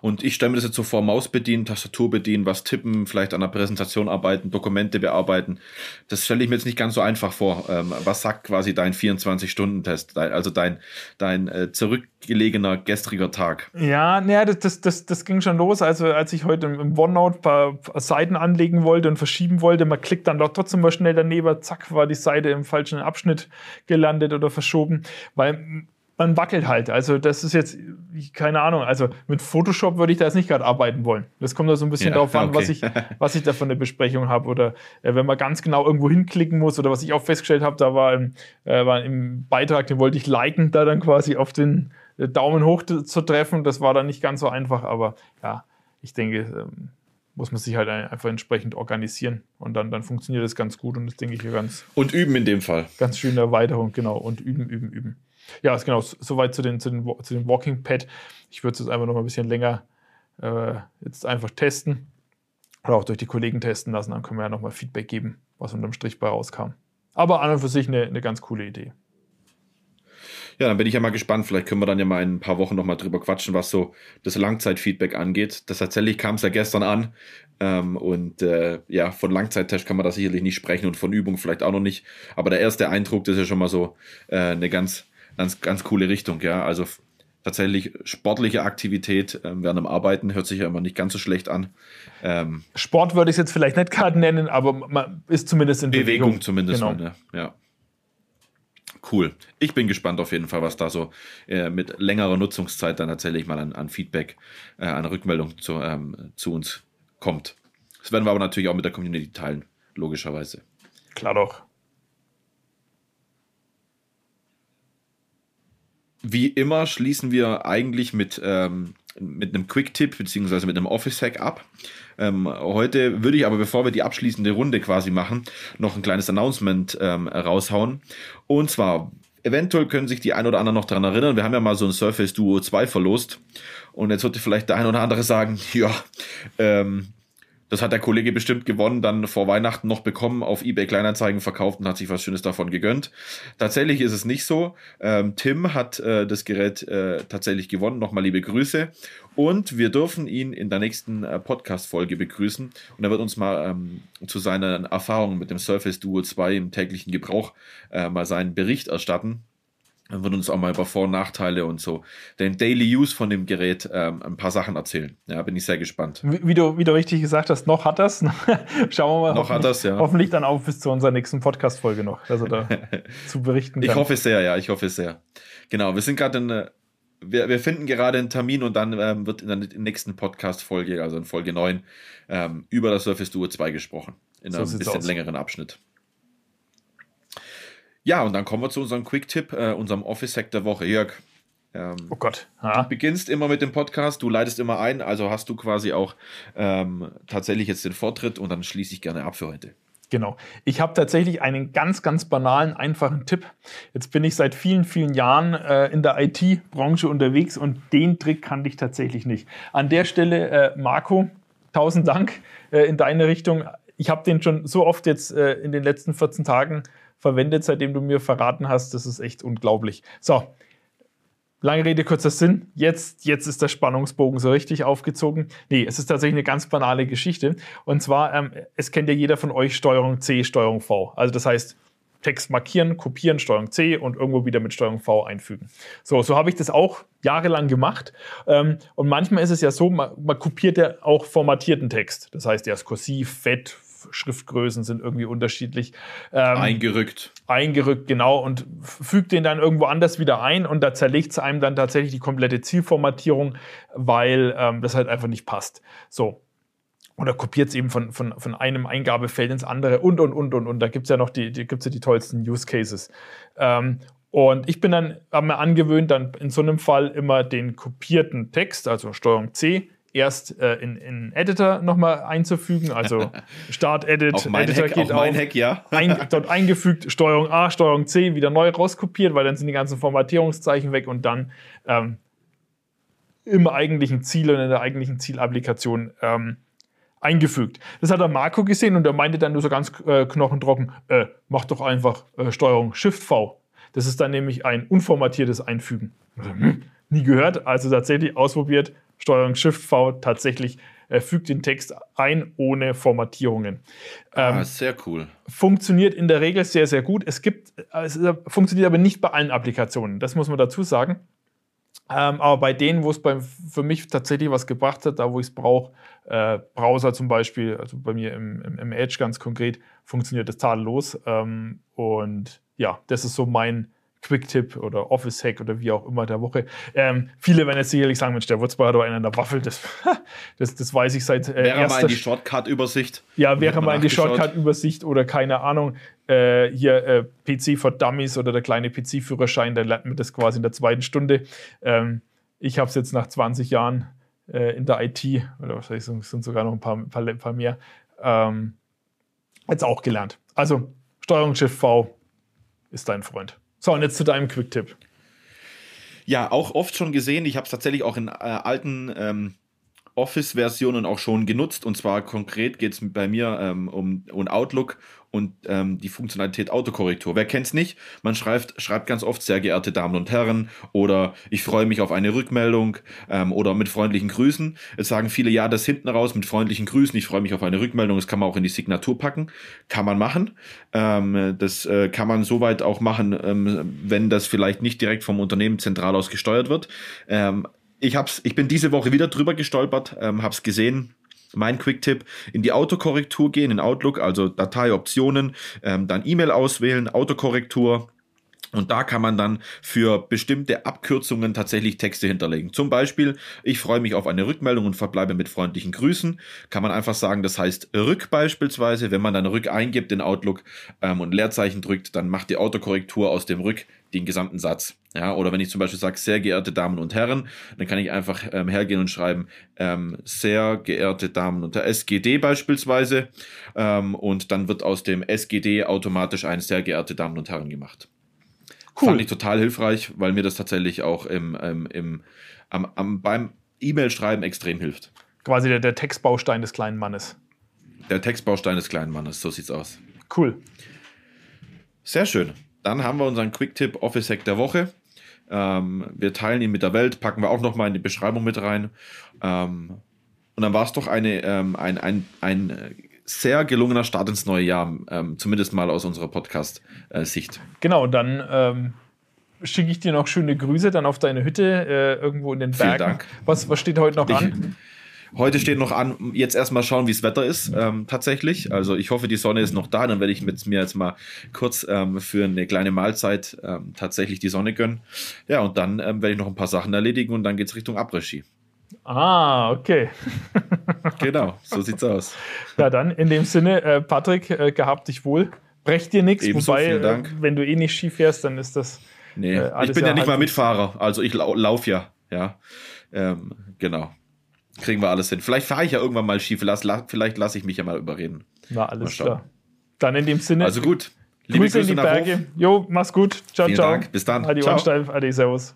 Und ich stelle mir das jetzt so vor, Maus bedienen, Tastatur bedienen, was tippen, vielleicht an der Präsentation arbeiten, Dokumente bearbeiten. Das stelle ich mir jetzt nicht ganz so einfach vor. Ähm, was sagt quasi dein 24-Stunden-Test, also dein, dein äh, zurückgelegener gestriger Tag? Ja, naja, das, das, das ging schon los. Also als ich heute im OneNote ein paar Seiten anlegen wollte und verschieben wollte, man klickt dann doch trotzdem mal schnell daneben, zack, war die Seite im falschen Abschnitt gelandet oder verschoben. Weil man wackelt halt. Also das ist jetzt, keine Ahnung, also mit Photoshop würde ich da jetzt nicht gerade arbeiten wollen. Das kommt da so ein bisschen ja, darauf an, okay. was, ich, was ich da von der Besprechung habe. Oder äh, wenn man ganz genau irgendwo hinklicken muss oder was ich auch festgestellt habe, da war im, äh, war im Beitrag, den wollte ich liken, da dann quasi auf den äh, Daumen hoch zu treffen. Das war dann nicht ganz so einfach, aber ja, ich denke, ähm, muss man sich halt einfach entsprechend organisieren und dann, dann funktioniert das ganz gut und das denke ich hier ganz. Und üben in dem Fall. Ganz schöne Erweiterung, genau. Und üben, üben, üben. Ja, genau, soweit zu den, zu den, zu den Walking Pad. Ich würde es jetzt einfach noch ein bisschen länger äh, jetzt einfach testen oder auch durch die Kollegen testen lassen. Dann können wir ja noch mal Feedback geben, was unterm Strich bei rauskam. Aber an und für sich eine, eine ganz coole Idee. Ja, dann bin ich ja mal gespannt. Vielleicht können wir dann ja mal in ein paar Wochen noch mal drüber quatschen, was so das Langzeitfeedback angeht. Das tatsächlich kam es ja gestern an. Ähm, und äh, ja, von Langzeittest kann man da sicherlich nicht sprechen und von Übung vielleicht auch noch nicht. Aber der erste Eindruck, das ist ja schon mal so äh, eine ganz ganz, ganz coole Richtung, ja. Also tatsächlich sportliche Aktivität ähm, während dem Arbeiten hört sich ja immer nicht ganz so schlecht an. Ähm, Sport würde ich es jetzt vielleicht nicht gerade nennen, aber man ist zumindest in Bewegung. Bewegung zumindest, genau. mal, ne? ja. Cool. Ich bin gespannt auf jeden Fall, was da so äh, mit längerer Nutzungszeit dann tatsächlich mal an, an Feedback, äh, an Rückmeldung zu, ähm, zu uns kommt. Das werden wir aber natürlich auch mit der Community teilen, logischerweise. Klar doch. Wie immer schließen wir eigentlich mit, ähm, mit einem Quick-Tipp beziehungsweise mit einem Office-Hack ab. Ähm, heute würde ich aber, bevor wir die abschließende Runde quasi machen, noch ein kleines Announcement ähm, raushauen. Und zwar, eventuell können sich die ein oder anderen noch daran erinnern, wir haben ja mal so ein Surface Duo 2 verlost. Und jetzt wird vielleicht der ein oder andere sagen, ja, ähm, das hat der Kollege bestimmt gewonnen, dann vor Weihnachten noch bekommen, auf eBay Kleinanzeigen verkauft und hat sich was Schönes davon gegönnt. Tatsächlich ist es nicht so. Ähm, Tim hat äh, das Gerät äh, tatsächlich gewonnen. Nochmal liebe Grüße. Und wir dürfen ihn in der nächsten äh, Podcast-Folge begrüßen. Und er wird uns mal ähm, zu seinen Erfahrungen mit dem Surface Duo 2 im täglichen Gebrauch äh, mal seinen Bericht erstatten. Dann wird uns auch mal über Vor- und Nachteile und so den Daily Use von dem Gerät ähm, ein paar Sachen erzählen. Ja, bin ich sehr gespannt. Wie, wie, du, wie du richtig gesagt hast, noch hat das. Schauen wir mal. Noch hat das, ja. Hoffentlich dann auch bis zu unserer nächsten Podcast-Folge noch, er da zu berichten kann. Ich hoffe sehr, ja, ich hoffe sehr. Genau, wir sind gerade in, äh, wir, wir finden gerade einen Termin und dann ähm, wird in der nächsten Podcast-Folge, also in Folge 9, ähm, über das Surface Duo 2 gesprochen. In so einem bisschen aus. längeren Abschnitt. Ja, und dann kommen wir zu unserem Quick-Tipp, äh, unserem Office-Hack der Woche. Jörg, ähm, oh Gott. Ha? Du beginnst immer mit dem Podcast, du leitest immer ein, also hast du quasi auch ähm, tatsächlich jetzt den Vortritt und dann schließe ich gerne ab für heute. Genau. Ich habe tatsächlich einen ganz, ganz banalen, einfachen Tipp. Jetzt bin ich seit vielen, vielen Jahren äh, in der IT-Branche unterwegs und den Trick kannte ich tatsächlich nicht. An der Stelle, äh, Marco, tausend Dank äh, in deine Richtung. Ich habe den schon so oft jetzt äh, in den letzten 14 Tagen verwendet, seitdem du mir verraten hast. Das ist echt unglaublich. So, lange Rede, kurzer Sinn. Jetzt, jetzt ist der Spannungsbogen so richtig aufgezogen. Nee, es ist tatsächlich eine ganz banale Geschichte. Und zwar, ähm, es kennt ja jeder von euch Steuerung C, Steuerung V. Also das heißt, Text markieren, kopieren, Steuerung C und irgendwo wieder mit Steuerung V einfügen. So, so habe ich das auch jahrelang gemacht. Ähm, und manchmal ist es ja so, man, man kopiert ja auch formatierten Text. Das heißt, der ist kursiv, fett, Schriftgrößen sind irgendwie unterschiedlich. Ähm, eingerückt. Eingerückt, genau. Und fügt den dann irgendwo anders wieder ein und da zerlegt es einem dann tatsächlich die komplette Zielformatierung, weil ähm, das halt einfach nicht passt. So. Oder kopiert es eben von, von, von einem Eingabefeld ins andere und, und, und, und. Und da gibt es ja noch die, die, gibt's ja die tollsten Use Cases. Ähm, und ich bin dann, habe mir angewöhnt, dann in so einem Fall immer den kopierten Text, also Steuerung C, erst äh, in, in Editor nochmal einzufügen. Also Start, Edit, auch mein Editor Hack, geht auch mein auf. Hack, ja. ein, dort eingefügt, Steuerung A, Steuerung C, wieder neu rauskopiert, weil dann sind die ganzen Formatierungszeichen weg und dann ähm, im eigentlichen Ziel und in der eigentlichen Zielapplikation ähm, eingefügt. Das hat der Marco gesehen und er meinte dann nur so ganz äh, knochentrocken, äh, mach doch einfach äh, Steuerung Shift V. Das ist dann nämlich ein unformatiertes Einfügen. Also, hm, nie gehört, also tatsächlich ausprobiert, Steuerung Shift V tatsächlich äh, fügt den Text ein ohne Formatierungen. Ähm, ah, sehr cool. Funktioniert in der Regel sehr, sehr gut. Es gibt, es funktioniert aber nicht bei allen Applikationen. Das muss man dazu sagen. Ähm, aber bei denen, wo es für mich tatsächlich was gebracht hat, da wo ich es brauche, äh, Browser zum Beispiel, also bei mir im, im, im, Edge ganz konkret, funktioniert das tadellos. Ähm, und ja, das ist so mein Quick-Tipp oder Office-Hack oder wie auch immer der Woche. Ähm, viele werden jetzt sicherlich sagen, Mensch, der Wurzbauer hat aber einen an der Waffel. Das, das, das weiß ich seit äh, Wäre mal in die Shortcut-Übersicht. Ja, wäre mal in die Shortcut-Übersicht oder keine Ahnung. Äh, hier äh, PC for Dummies oder der kleine PC-Führerschein, der lernt mir das quasi in der zweiten Stunde. Ähm, ich habe es jetzt nach 20 Jahren äh, in der IT, oder wahrscheinlich sind sogar noch ein paar, paar, paar mehr, ähm, jetzt auch gelernt. Also Steuerung Shift V ist dein Freund. So, und jetzt zu deinem Quick-Tipp. Ja, auch oft schon gesehen. Ich habe es tatsächlich auch in äh, alten ähm, Office-Versionen auch schon genutzt. Und zwar konkret geht es bei mir ähm, um, um Outlook und ähm, die Funktionalität Autokorrektur. Wer kennt es nicht? Man schreibt, schreibt ganz oft sehr geehrte Damen und Herren oder ich freue mich auf eine Rückmeldung ähm, oder mit freundlichen Grüßen. Jetzt sagen viele, ja, das hinten raus mit freundlichen Grüßen, ich freue mich auf eine Rückmeldung, das kann man auch in die Signatur packen. Kann man machen. Ähm, das äh, kann man soweit auch machen, ähm, wenn das vielleicht nicht direkt vom Unternehmen zentral aus gesteuert wird. Ähm, ich, hab's, ich bin diese Woche wieder drüber gestolpert, ähm, habe es gesehen, mein Quick-Tipp, in die Autokorrektur gehen, in Outlook, also Dateioptionen, ähm, dann E-Mail auswählen, Autokorrektur, und da kann man dann für bestimmte Abkürzungen tatsächlich Texte hinterlegen. Zum Beispiel, ich freue mich auf eine Rückmeldung und verbleibe mit freundlichen Grüßen. Kann man einfach sagen, das heißt Rück beispielsweise. Wenn man dann Rück eingibt in Outlook ähm, und Leerzeichen drückt, dann macht die Autokorrektur aus dem Rück den gesamten Satz. Ja, oder wenn ich zum Beispiel sage, sehr geehrte Damen und Herren, dann kann ich einfach ähm, hergehen und schreiben, ähm, sehr geehrte Damen und Herren, SGD beispielsweise. Ähm, und dann wird aus dem SGD automatisch ein sehr geehrte Damen und Herren gemacht. Cool. Fand ich total hilfreich, weil mir das tatsächlich auch im, im, im, am, am, beim E-Mail-Schreiben extrem hilft. Quasi der, der Textbaustein des kleinen Mannes. Der Textbaustein des kleinen Mannes, so sieht's aus. Cool. Sehr schön. Dann haben wir unseren Quick-Tipp Office Hack der Woche. Ähm, wir teilen ihn mit der Welt, packen wir auch nochmal in die Beschreibung mit rein. Ähm, und dann war es doch eine, ähm, ein, ein, ein sehr gelungener Start ins neue Jahr, ähm, zumindest mal aus unserer Podcast-Sicht. Genau, dann ähm, schicke ich dir noch schöne Grüße dann auf deine Hütte äh, irgendwo in den Bergen. Vielen Dank. Was, was steht heute noch ich, an? Heute steht noch an, jetzt erstmal schauen, wie es Wetter ist, ähm, tatsächlich. Also ich hoffe, die Sonne ist noch da, dann werde ich mit mir jetzt mal kurz ähm, für eine kleine Mahlzeit ähm, tatsächlich die Sonne gönnen. Ja, und dann ähm, werde ich noch ein paar Sachen erledigen und dann geht es Richtung Après-Ski. Ah, okay. genau, so sieht's aus. Ja, dann in dem Sinne, äh, Patrick, äh, gehabt dich wohl. Brecht dir nichts, wobei, äh, wenn du eh nicht Ski fährst, dann ist das. Nee, äh, ich bin ja nicht mal Mitfahrer, also ich lau lauf ja. Ja, ähm, genau. Kriegen wir alles hin. Vielleicht fahre ich ja irgendwann mal Ski, vielleicht, vielleicht lasse ich mich ja mal überreden. Na, alles klar. Dann in dem Sinne. Also gut. Liebe Grüße, Grüße in die Berge. Jo, mach's gut. Ciao, Vielen ciao. Dank. Bis dann. Adi ciao. Adi, Servus.